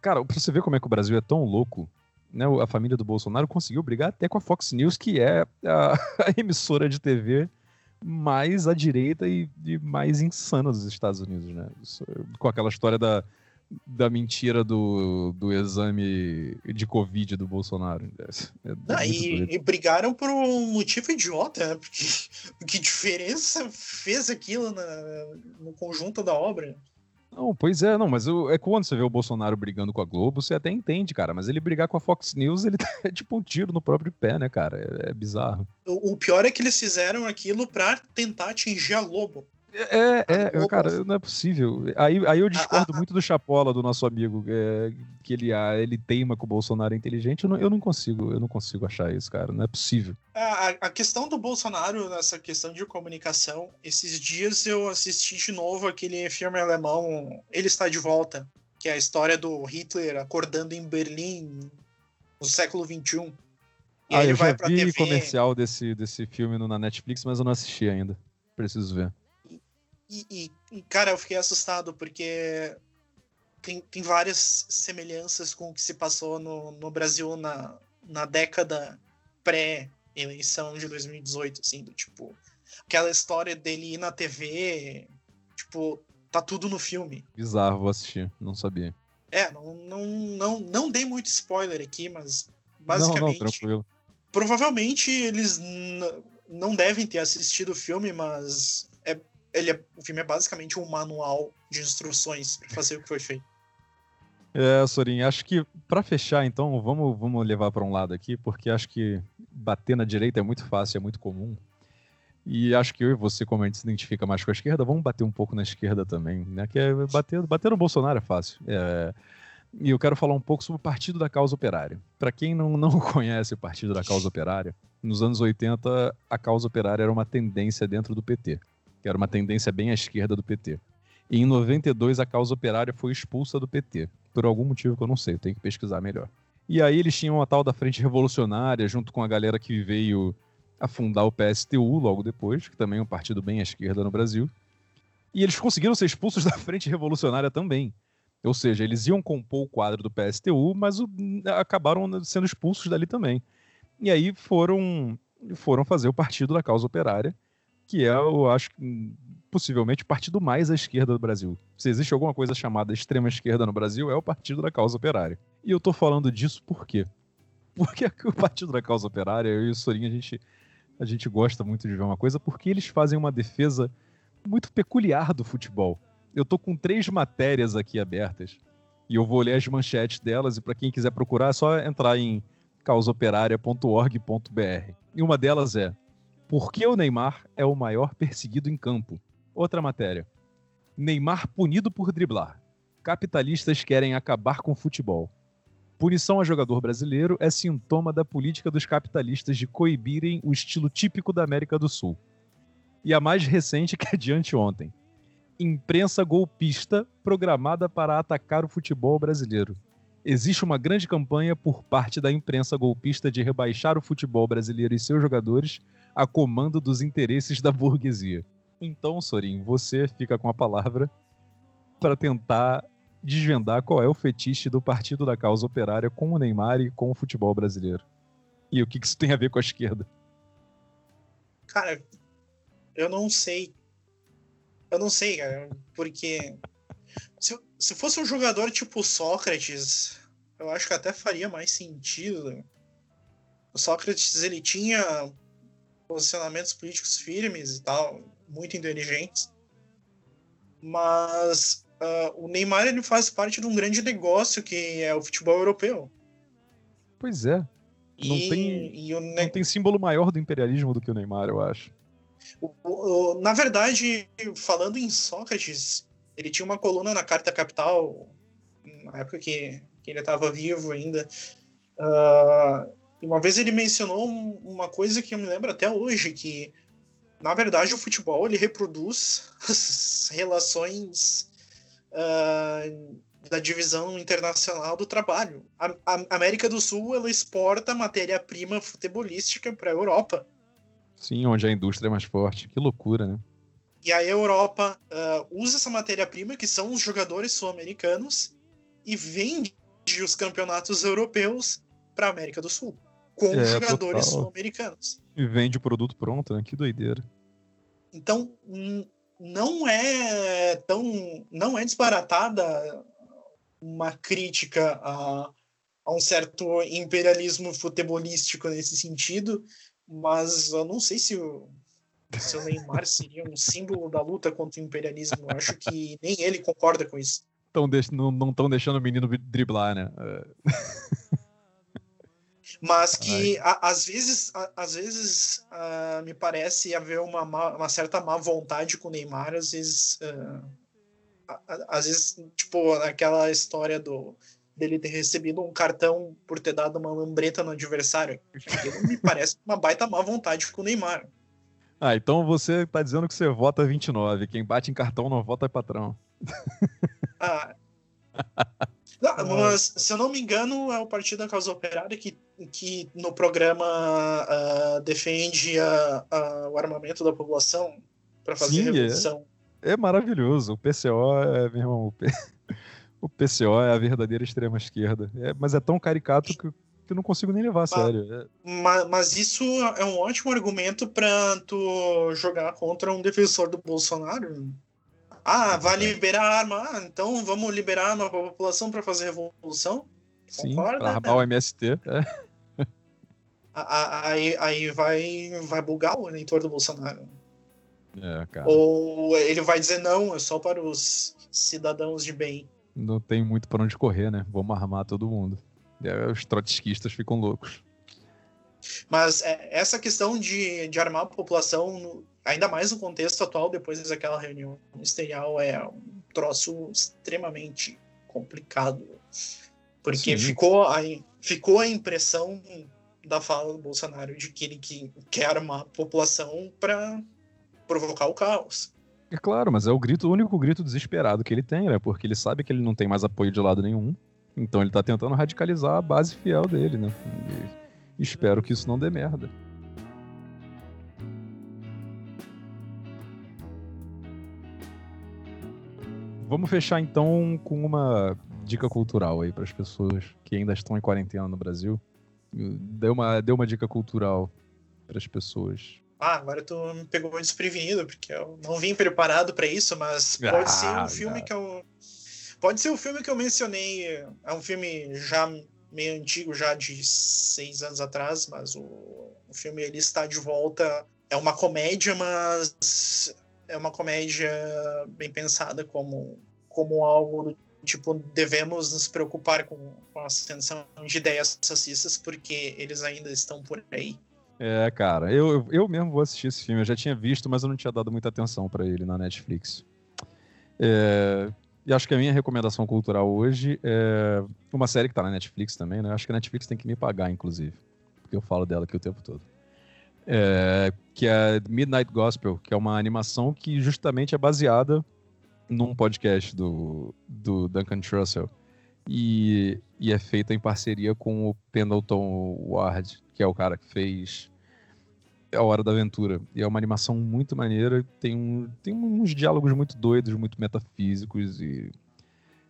Cara, pra você ver como é que o Brasil é tão louco, né? A família do Bolsonaro conseguiu brigar até com a Fox News, que é a, a emissora de TV mais à direita e, e, mais insana dos Estados Unidos, né? Com aquela história da, da mentira do, do exame de Covid do Bolsonaro. É, ah, e, e, brigaram por um motivo idiota, né? Porque que diferença fez aquilo na, no conjunto da obra? Não, pois é, não, mas eu, é quando você vê o Bolsonaro brigando com a Globo, você até entende, cara. Mas ele brigar com a Fox News, ele é tipo um tiro no próprio pé, né, cara? É, é bizarro. O, o, pior é que eles fizeram aquilo pra tentar atingir a Globo. É, é, cara, não é possível. Aí, aí eu discordo muito do Chapola, do nosso amigo, é, que ele, ah, ele teima que o Bolsonaro é inteligente. Eu não, eu não consigo, eu não consigo achar isso, cara. Não é possível. A, a questão do Bolsonaro, nessa questão de comunicação, esses dias eu assisti de novo aquele filme alemão Ele Está de Volta, que é a história do Hitler acordando em Berlim no século XXI. E ah, eu já vi TV... comercial desse, desse filme na Netflix, mas eu não assisti ainda. Preciso ver. E, e, cara, eu fiquei assustado porque tem, tem várias semelhanças com o que se passou no, no Brasil na, na década pré-eleição de 2018, assim, do tipo, aquela história dele ir na TV, tipo, tá tudo no filme. Bizarro, vou assistir, não sabia. É, não, não, não, não dei muito spoiler aqui, mas basicamente. Não, não, tranquilo. Provavelmente eles não devem ter assistido o filme, mas ele é, o filme é basicamente um manual de instruções para fazer o que foi feito. É, Sorin, acho que para fechar, então, vamos, vamos levar para um lado aqui, porque acho que bater na direita é muito fácil, é muito comum. E acho que eu e você, como a gente se identifica mais com a esquerda, vamos bater um pouco na esquerda também, né? Que é bater, bater no Bolsonaro é fácil. É, e eu quero falar um pouco sobre o Partido da Causa Operária. Para quem não, não conhece o Partido da Causa Operária, nos anos 80 a causa operária era uma tendência dentro do PT que era uma tendência bem à esquerda do PT. E em 92 a causa operária foi expulsa do PT, por algum motivo que eu não sei, eu tenho que pesquisar melhor. E aí eles tinham a tal da Frente Revolucionária, junto com a galera que veio a fundar o PSTU logo depois, que também é um partido bem à esquerda no Brasil. E eles conseguiram ser expulsos da Frente Revolucionária também. Ou seja, eles iam compor o quadro do PSTU, mas o, acabaram sendo expulsos dali também. E aí foram, foram fazer o Partido da Causa Operária, que é, eu acho, possivelmente o partido mais à esquerda do Brasil. Se existe alguma coisa chamada extrema esquerda no Brasil, é o Partido da Causa Operária. E eu tô falando disso por quê? Porque o Partido da Causa Operária, eu e o Sorinha, a gente, a gente gosta muito de ver uma coisa, porque eles fazem uma defesa muito peculiar do futebol. Eu tô com três matérias aqui abertas, e eu vou ler as manchetes delas, e para quem quiser procurar, é só entrar em causaoperária.org.br. E uma delas é por que o Neymar é o maior perseguido em campo? Outra matéria. Neymar punido por driblar. Capitalistas querem acabar com o futebol. Punição a jogador brasileiro é sintoma da política dos capitalistas de coibirem o estilo típico da América do Sul. E a mais recente que é anteontem. Imprensa golpista programada para atacar o futebol brasileiro. Existe uma grande campanha por parte da imprensa golpista de rebaixar o futebol brasileiro e seus jogadores a comando dos interesses da burguesia. Então, Sorin, você fica com a palavra para tentar desvendar qual é o fetiche do Partido da Causa Operária com o Neymar e com o futebol brasileiro. E o que isso tem a ver com a esquerda? Cara, eu não sei. Eu não sei, cara, porque se, se fosse um jogador tipo Sócrates, eu acho que até faria mais sentido. O Sócrates, ele tinha posicionamentos políticos firmes e tal, muito inteligentes. Mas uh, o Neymar ele faz parte de um grande negócio que é o futebol europeu. Pois é. Não, e, tem, e ne... não tem símbolo maior do imperialismo do que o Neymar, eu acho. O, o, na verdade, falando em Sócrates, ele tinha uma coluna na Carta Capital, na época que, que ele estava vivo ainda. Uh, uma vez ele mencionou uma coisa que eu me lembro até hoje, que na verdade o futebol ele reproduz as relações uh, da divisão internacional do trabalho. A, a América do Sul ela exporta matéria-prima futebolística para a Europa. Sim, onde a indústria é mais forte. Que loucura, né? E a Europa uh, usa essa matéria-prima, que são os jogadores sul-americanos, e vende os campeonatos europeus para a América do Sul, com é, jogadores sul-americanos. E vende o produto pronto, né? Que doideira. Então, não é tão. não é disparatada uma crítica a, a um certo imperialismo futebolístico nesse sentido, mas eu não sei se o, se o Neymar seria um símbolo da luta contra o imperialismo. Eu acho que nem ele concorda com isso. Tão de... Não estão deixando o menino driblar, né? É. mas que a, às vezes, a, às vezes uh, me parece haver uma, uma certa má vontade com o Neymar, às vezes, uh, às vezes, tipo, naquela história do dele ter recebido um cartão por ter dado uma lambreta no adversário. Aquilo me parece uma baita má vontade com o Neymar. Ah, então você tá dizendo que você vota 29. Quem bate em cartão não vota é patrão. Ah. Não, mas, se eu não me engano, é o Partido da Causa Operária que, que no programa uh, defende a, a, o armamento da população para fazer Sim, é. revolução. É, é, maravilhoso. O PCO é, meu irmão, o, P... o PCO é a verdadeira extrema esquerda. É, mas é tão caricato que eu não consigo nem levar a sério. É. Mas, mas, isso é um ótimo argumento para tu jogar contra um defensor do Bolsonaro. Ah, vai liberar arma. Ah, então vamos liberar arma para a população para fazer revolução? Sim, para armar o MST. É. Aí, aí vai, vai bugar o eleitor do Bolsonaro. É. Ou ele vai dizer não, é só para os cidadãos de bem. Não tem muito para onde correr, né? Vamos armar todo mundo. E aí os trotskistas ficam loucos. Mas é, essa questão de, de armar a população ainda mais no contexto atual, depois daquela reunião ministerial, é um troço extremamente complicado. Porque ficou a, ficou a impressão da fala do Bolsonaro de que ele que quer armar a população para provocar o caos. É claro, mas é o grito, o único grito desesperado que ele tem, né? Porque ele sabe que ele não tem mais apoio de lado nenhum. Então ele tá tentando radicalizar a base fiel dele, né? E espero que isso não dê merda. Vamos fechar então com uma dica cultural aí para as pessoas que ainda estão em quarentena no Brasil. Dê uma, dê uma dica cultural para as pessoas. Ah, agora tu me pegou desprevenido, porque eu não vim preparado para isso, mas pode ah, ser um filme que eu. Pode ser o filme que eu mencionei. É um filme já meio antigo, já de seis anos atrás, mas o, o filme ele está de volta. É uma comédia, mas é uma comédia bem pensada como, como algo do tipo, devemos nos preocupar com, com a ascensão de ideias racistas porque eles ainda estão por aí. É, cara, eu, eu mesmo vou assistir esse filme. Eu já tinha visto, mas eu não tinha dado muita atenção para ele na Netflix. É, e acho que a minha recomendação cultural hoje é uma série que tá na Netflix também, né? Acho que a Netflix tem que me pagar, inclusive. Porque eu falo dela aqui o tempo todo. É, que é Midnight Gospel, que é uma animação que justamente é baseada num podcast do, do Duncan Trussell. E, e é feita em parceria com o Pendleton Ward, que é o cara que fez A Hora da Aventura. E é uma animação muito maneira, tem, um, tem uns diálogos muito doidos, muito metafísicos e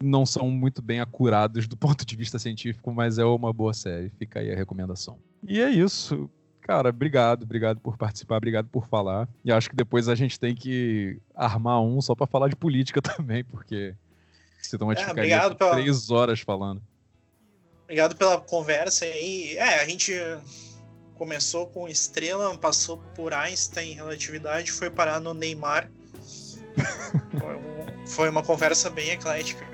não são muito bem acurados do ponto de vista científico, mas é uma boa série. Fica aí a recomendação. E é isso. Cara, obrigado, obrigado por participar, obrigado por falar. E acho que depois a gente tem que armar um só para falar de política também, porque senão a gente é, ficaria pela... três horas falando. Obrigado pela conversa aí. É, a gente começou com Estrela, passou por Einstein, relatividade, foi parar no Neymar. foi, um, foi uma conversa bem eclética.